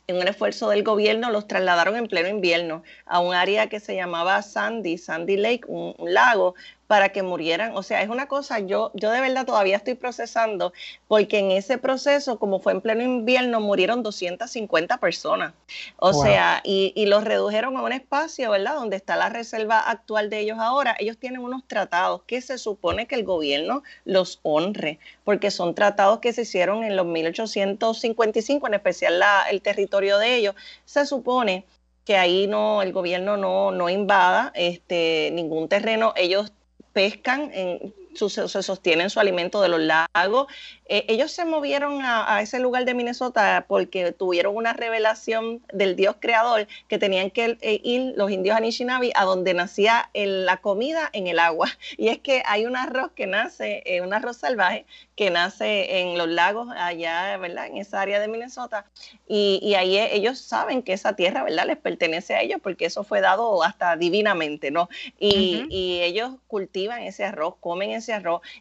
en un esfuerzo del gobierno, los trasladaron en pleno invierno a un área que se llamaba Sandy, Sandy Lake, un, lago, para que murieran. O sea, es una cosa, yo, yo de verdad todavía estoy procesando, porque en ese proceso, como fue en pleno invierno, murieron 250 personas. O sea, y, y, los redujeron a un espacio, ¿verdad? Donde está la reserva actual de ellos ahora. Ellos tienen unos tratados que se supone que el gobierno los honre, porque son tratados que se hicieron en los 1855, en especial la, el territorio de ellos. Se supone que ahí no el gobierno no, no invada este ningún terreno ellos pescan, en, se sostienen su alimento de los lagos. Eh, ellos se movieron a, ese lugar de Minnesota porque tuvieron una revelación del Dios creador que tenían que eh, ir los indios Anishinaabe a donde nacía la comida en el agua. Y es que hay un arroz que nace, eh, un arroz salvaje que nace en los lagos allá, ¿verdad? En esa área de Minnesota. Y, ahí ellos saben que esa tierra, ¿verdad? Les pertenece a ellos porque eso fue dado hasta divinamente, ¿no? Y, y ellos cultivan ese arroz, comen ese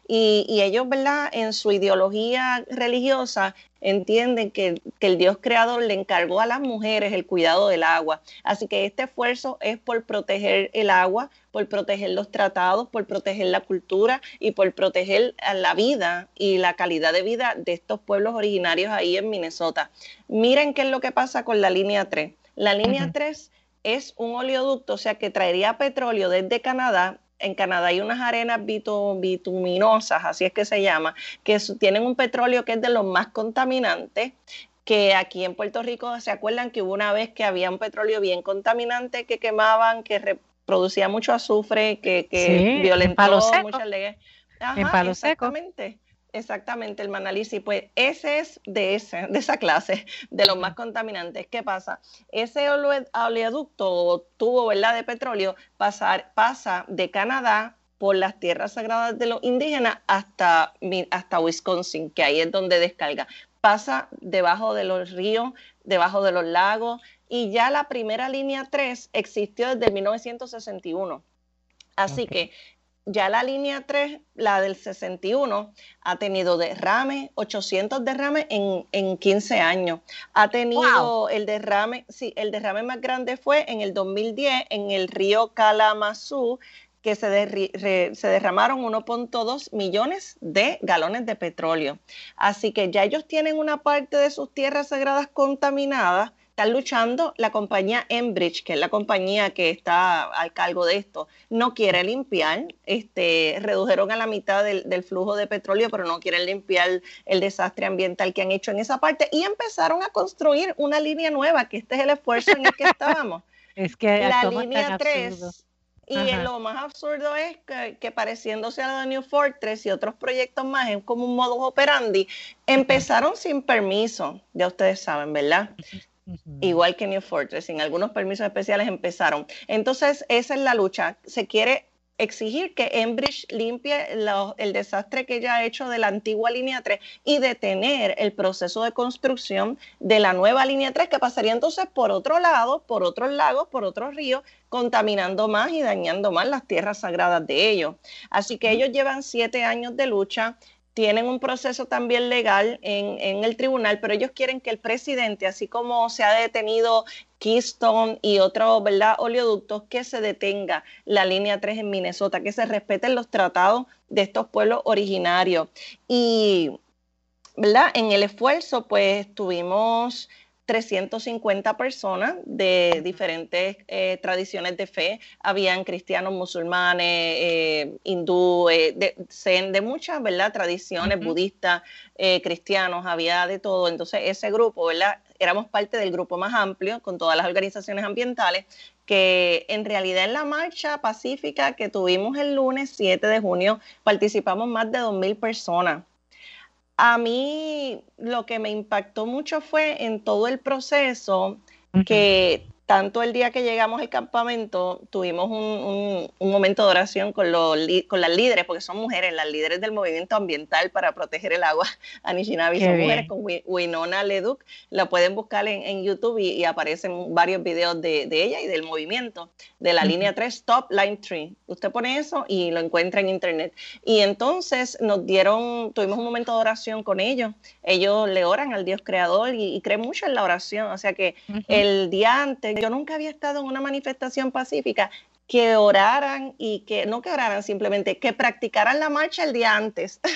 Y, y, ellos, ¿verdad? En su ideología religiosa entienden que, que, el Dios creador le encargó a las mujeres el cuidado del agua. Así que este esfuerzo es por proteger el agua, por proteger los tratados, por proteger la cultura y por proteger la vida y la calidad de vida de estos pueblos originarios ahí en Minnesota. Miren qué es lo que pasa con la línea 3. La línea 3 es un oleoducto, o sea, que traería petróleo desde Canadá en Canadá hay unas arenas bituminosas, así es que se llama, que tienen un petróleo que es de los más contaminantes que aquí en Puerto Rico se acuerdan que hubo una vez que había un petróleo bien contaminante que quemaban, que producía mucho azufre, que, que violentó muchas leyes. en palo exactamente. Exactamente, el Manalisi, pues ese es de, ese, de esa clase, de los más contaminantes. ¿Qué pasa? Ese oleoducto o tubo ¿verdad? de petróleo pasar, pasa de Canadá por las tierras sagradas de los indígenas hasta, hasta Wisconsin, que ahí es donde descarga. Pasa debajo de los ríos, debajo de los lagos, y ya la primera línea 3 existió desde 1961. Así que ya la línea 3, la del 61, ha tenido derrame, 800 derrames en, en 15 años. Ha tenido el derrame, sí, el derrame más grande fue en el 2010 en el río Kalamazoo, que se, se derramaron 1.2 millones de galones de petróleo. Así que ya ellos tienen una parte de sus tierras sagradas contaminadas están luchando la compañía Enbridge, que es la compañía que está al cargo de esto, no quiere limpiar, este, redujeron a la mitad del, flujo de petróleo, pero no quieren limpiar el desastre ambiental que han hecho en esa parte y empezaron a construir una línea nueva, que este es el esfuerzo en el que estábamos. es que la línea 3 y lo más absurdo es que, pareciéndose a la de New Fortress y otros proyectos más, es como un modus operandi, empezaron sin permiso, ya ustedes saben, ¿verdad? Igual que New Fortress, sin algunos permisos especiales empezaron. Entonces, esa es la lucha. Se quiere exigir que Enbridge limpie el desastre que ya ha hecho de la antigua línea 3 y detener el proceso de construcción de la nueva línea 3 que pasaría entonces por otro lado, por otros lagos, por otros ríos, contaminando más y dañando más las tierras sagradas de ellos. Así que ellos llevan siete años de lucha tienen un proceso también legal en, el tribunal, pero ellos quieren que el presidente, así como se ha detenido Keystone y otros ¿verdad? oleoductos, que se detenga la línea 3 en Minnesota, que se respeten los tratados de estos pueblos originarios. Y ¿verdad? en el esfuerzo, pues tuvimos 350 personas de diferentes eh, tradiciones de fe. Habían cristianos, musulmanes, eh, hindúes, de, de, muchas ¿verdad? tradiciones budistas, eh, cristianos, había de todo. Entonces ese grupo, ¿verdad? éramos parte del grupo más amplio con todas las organizaciones ambientales que en realidad en la marcha pacífica que tuvimos el lunes 7 de junio participamos más de 2.000 personas. A mí lo que me impactó mucho fue en todo el proceso que tanto el día que llegamos al campamento, tuvimos un, momento de oración con, los, con las líderes, porque son mujeres, las líderes del movimiento ambiental para proteger el agua Anishinaabe, son mujeres con Winona Leduc, la pueden buscar en, YouTube y, aparecen varios videos de, ella y del movimiento, de la línea 3, Stop Line 3. Usted pone eso y lo encuentra en internet. Y entonces nos dieron, tuvimos un momento de oración con ellos, ellos le oran al Dios creador y, creen mucho en la oración, o sea que el día antes, yo nunca había estado en una manifestación pacífica que oraran y que no que oraran simplemente, que practicaran la marcha el día antes.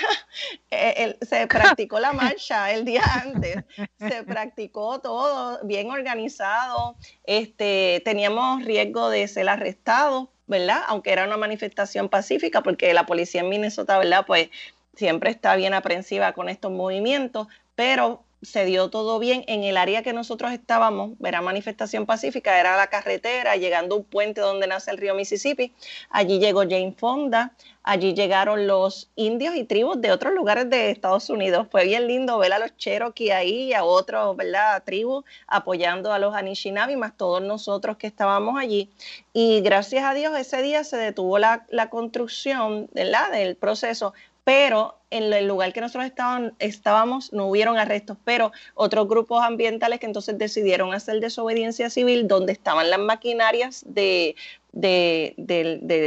Eh, se practicó la marcha el día antes, se practicó todo bien organizado, este, teníamos riesgo de ser arrestados, ¿verdad? Aunque era una manifestación pacífica, porque la policía en Minnesota, ¿verdad? Pues siempre está bien aprensiva con estos movimientos, pero se dio todo bien. En el área que nosotros estábamos, verá manifestación pacífica, era la carretera, llegando a un puente donde nace el río Mississippi. Allí llegó Jane Fonda, allí llegaron los indios y tribus de otros lugares de Estados Unidos. Fue bien lindo ver a los Cherokee ahí y a otros, ¿verdad? Tribus apoyando a los Anishinaabe, más todos nosotros que estábamos allí. Y gracias a Dios ese día se detuvo la, la construcción, ¿verdad? Del proceso, pero en el lugar que nosotros estábamos no hubieron arrestos, pero otros grupos ambientales que entonces decidieron hacer desobediencia civil donde estaban las maquinarias de, de,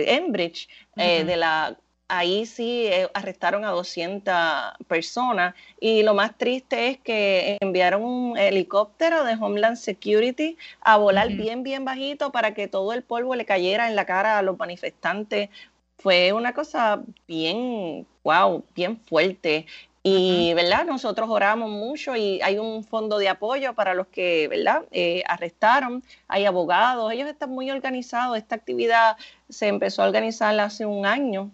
Enbridge, eh, de la ahí sí eh, arrestaron a 200 personas. Y lo más triste es que enviaron un helicóptero de Homeland Security a volar bien, bien bajito para que todo el polvo le cayera en la cara a los manifestantes fue una cosa bien, wow, bien fuerte. Y, ¿verdad? Nosotros oramos mucho y hay un fondo de apoyo para los que, ¿verdad? Eh, arrestaron, hay abogados, ellos están muy organizados. Esta actividad se empezó a organizar hace un año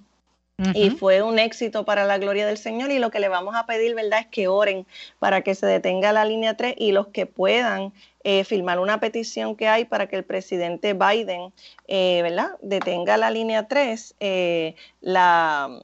y fue un éxito para la gloria del Señor y lo que le vamos a pedir, ¿verdad? Es que oren para que se detenga la línea 3 y los que puedan eh, firmar una petición que hay para que el presidente Biden, eh, ¿verdad? Detenga la línea 3. Eh, la,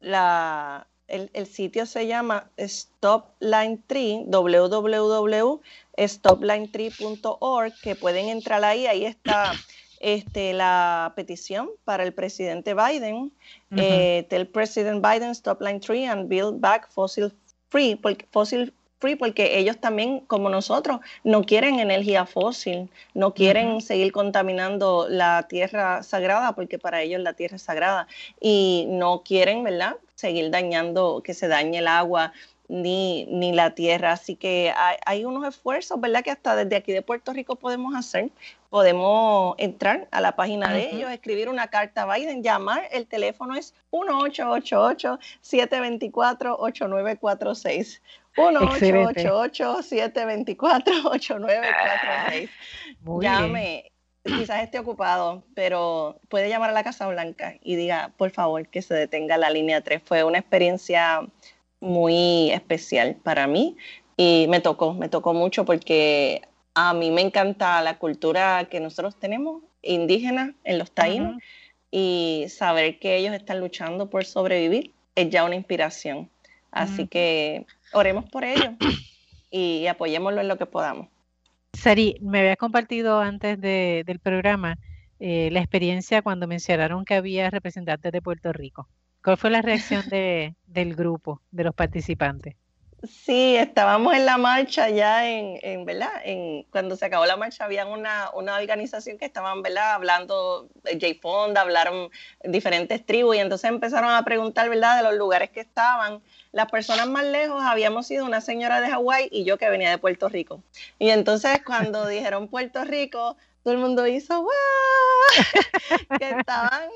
la, el, el, sitio se llama Stop Line 3, www.stopline3.org, que pueden entrar ahí, ahí está este, la petición para el presidente Biden, uh tell President Biden stop line 3 and build back fossil free, porque, fossil free porque ellos también, como nosotros, no quieren energía fósil, no quieren seguir contaminando la tierra sagrada, porque para ellos la tierra es sagrada, y no quieren, ¿verdad?, seguir dañando, que se dañe el agua, ni, ni la tierra. Así que hay, hay, unos esfuerzos, ¿verdad? Que hasta desde aquí de Puerto Rico podemos hacer. Podemos entrar a la página de ellos, escribir una carta a Biden, llamar. El teléfono es 1888-724-8946. 1888-724-8946. Llame quizás esté ocupado, pero puede llamar a la Casa Blanca y diga, por favor, que se detenga la línea 3. Fue una experiencia muy especial para mí y me tocó, me tocó mucho porque a mí me encanta la cultura que nosotros tenemos indígena en los taínos y saber que ellos están luchando por sobrevivir es ya una inspiración. Así que oremos por ellos y apoyémoslo en lo que podamos. Sari, me había compartido antes del programa eh, la experiencia cuando mencionaron que había representantes de Puerto Rico. ¿Cuál fue la reacción de, del grupo, de los participantes? Sí, estábamos en la marcha ya en, en ¿verdad? En, cuando se acabó la marcha había una, una organización que estaban, ¿verdad? Hablando, J Fonda, hablaron diferentes tribus y entonces empezaron a preguntar, ¿verdad? De los lugares que estaban. Las personas más lejos habíamos sido una señora de Hawái y yo que venía de Puerto Rico. Y entonces cuando dijeron Puerto Rico, todo el mundo hizo ¡Wow! que estaban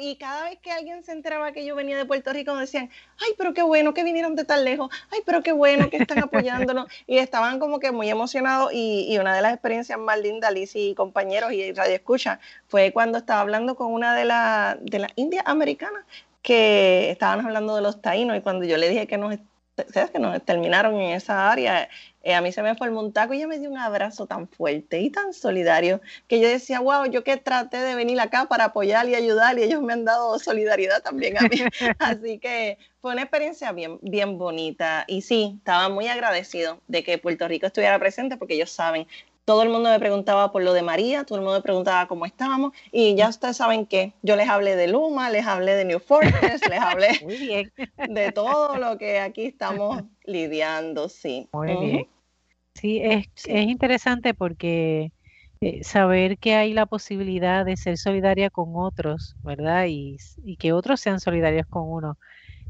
y cada vez que alguien se enteraba que yo venía de Puerto Rico, decían, ay, pero qué bueno que vinieron de tan lejos, ay, pero qué bueno que están apoyándonos. y estaban como que muy emocionados y, y, una de las experiencias más lindas, Liz y compañeros y Radio Escucha, fue cuando estaba hablando con una de las de las indias americanas que estaban hablando de los taínos y cuando yo le dije que nos ¿sabes? que nos terminaron en esa área, eh, a mí se me fue el montaco y ella me dio un abrazo tan fuerte y tan solidario que yo decía, wow, yo que traté de venir acá para apoyar y ayudar y ellos me han dado solidaridad también a mí. Así que fue una experiencia bien, bien bonita y sí, estaba muy agradecido de que Puerto Rico estuviera presente porque ellos saben todo el mundo me preguntaba por lo de María, todo el mundo me preguntaba cómo estábamos y ya ustedes saben que yo les hablé de Luma, les hablé de New Fortress, les hablé de todo lo que aquí estamos lidiando, sí. Muy bien. Sí, es, es interesante porque eh, saber que hay la posibilidad de ser solidaria con otros, ¿verdad? Y, y que otros sean solidarios con uno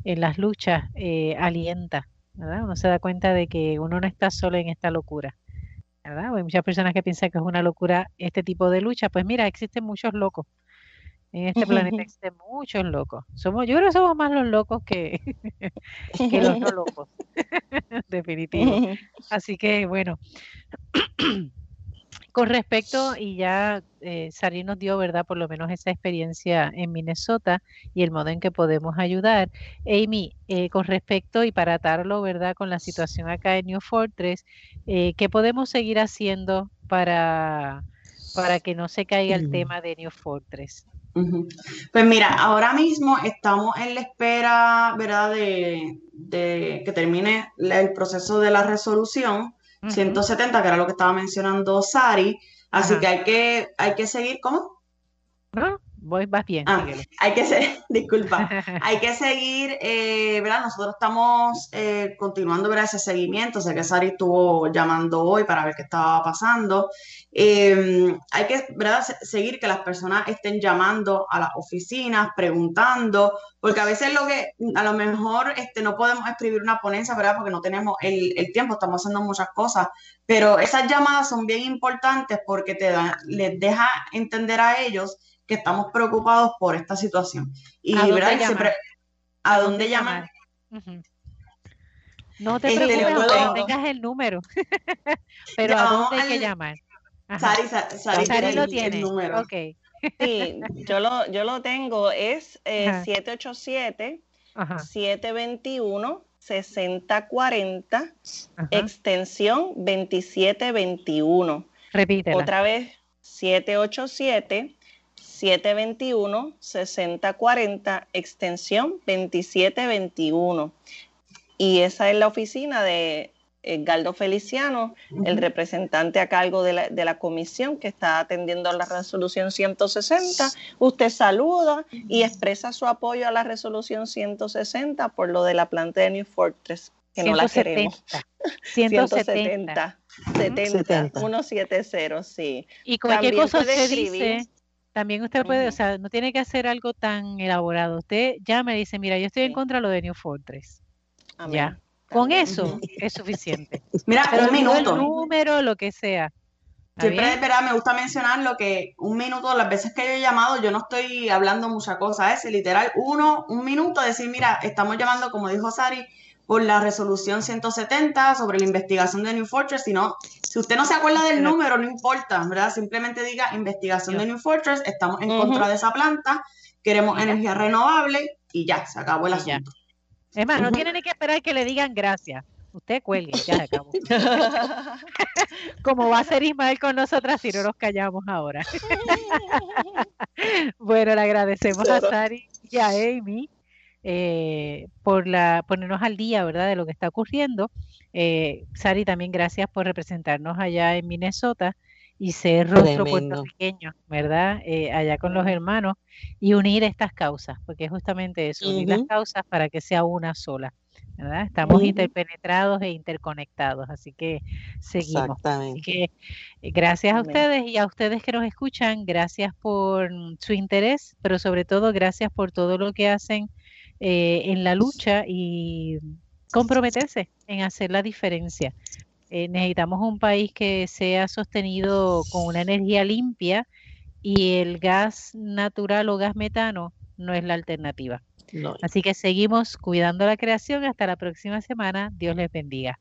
en las luchas, eh, alienta, ¿verdad? Uno se da cuenta de que uno no está solo en esta locura. Hay muchas personas que piensan que es una locura este tipo de lucha. Pues mira, existen muchos locos. En este planeta existen muchos locos. Somos, yo creo que somos más los locos que, que los no locos. Definitivo. Así que bueno. Con respecto, y ya eh, Sari nos dio, ¿verdad? Por lo menos esa experiencia en Minnesota y el modo en que podemos ayudar. Amy, eh, con respecto y para atarlo, ¿verdad? Con la situación acá en New Fortress, eh, ¿qué podemos seguir haciendo para, para que no se caiga el tema de New Fortress? Pues mira, ahora mismo estamos en la espera, ¿verdad? De, de que termine el proceso de la resolución 170, que era lo que estaba mencionando Sari. Así que hay que, hay que seguir, ¿cómo? No, voy, vas bien. Ah, hay que seguir, disculpa, hay que seguir, eh, ¿verdad? Nosotros estamos eh, continuando, ¿verdad? Ese seguimiento, sé que Sari estuvo llamando hoy para ver qué estaba pasando. Em, hay que, ¿verdad? Seguir que las personas estén llamando a las oficinas, preguntando, porque a veces lo que, a lo mejor este, no podemos escribir una ponencia, ¿verdad? Porque no tenemos el, el tiempo, estamos haciendo muchas cosas, pero esas llamadas son bien importantes porque te da, les deja entender a ellos que estamos preocupados por esta situación. Y ¿A dónde siempre, ¿a dónde llaman? No te este, preocupes, no tengas el número. Pero ¿a dónde hay que llamar? Sari, Sari, lo tiene. El número. Okay. Sí, yo lo, yo lo tengo, es eh, 787 721 6040 extensión 2721. Repítela. Otra vez 787 721-6040, extensión 2721. Y esa es la oficina de Galdo Feliciano, el representante a cargo de la, de la, comisión que está atendiendo la resolución 160. Usted saluda y expresa su apoyo a la resolución 160 por lo de la planta de New Fortress, que no la queremos. 170. 70, 170, sí. Y cualquier cosa se dice también usted puede, o sea, no tiene que hacer algo tan elaborado. Usted llama y dice, mira, yo estoy en contra de lo de New Fortress. Ya. Con eso es suficiente. Mira, un minuto. El número, lo que sea. Siempre, verdad, me gusta mencionar lo que un minuto, las veces que yo he llamado, yo no estoy hablando mucha cosa, es literal uno, un minuto, decir, mira, estamos llamando, como dijo Sari, por la resolución 170 sobre la investigación de New Fortress, sino si usted no se acuerda del número, no importa, ¿verdad? Simplemente diga investigación de New Fortress, estamos en contra de esa planta, queremos energía renovable y ya, se acabó el asunto. Es más, no tiene ni que esperar que le digan gracias. Usted cuelgue, ya se acabó. Como va a ser Ismael con nosotras si no nos callamos ahora. bueno, le agradecemos a Sari y a Amy eh, por la, ponernos al día, ¿verdad?, de lo que está ocurriendo. Eh, Sari, también gracias por representarnos allá en Minnesota y ser rostro puertorriqueño, ¿verdad? Eh, allá con los hermanos y unir estas causas, porque es justamente eso, unir las causas para que sea una sola. ¿verdad? Estamos interpenetrados e interconectados, así que seguimos. Así que gracias a ustedes y a ustedes que nos escuchan, gracias por su interés, pero sobre todo gracias por todo lo que hacen eh, en la lucha y comprometerse en hacer la diferencia. Eh, necesitamos un país que sea sostenido con una energía limpia y el gas natural o gas metano no es la alternativa. Así que seguimos cuidando la creación. Hasta la próxima semana. Dios les bendiga.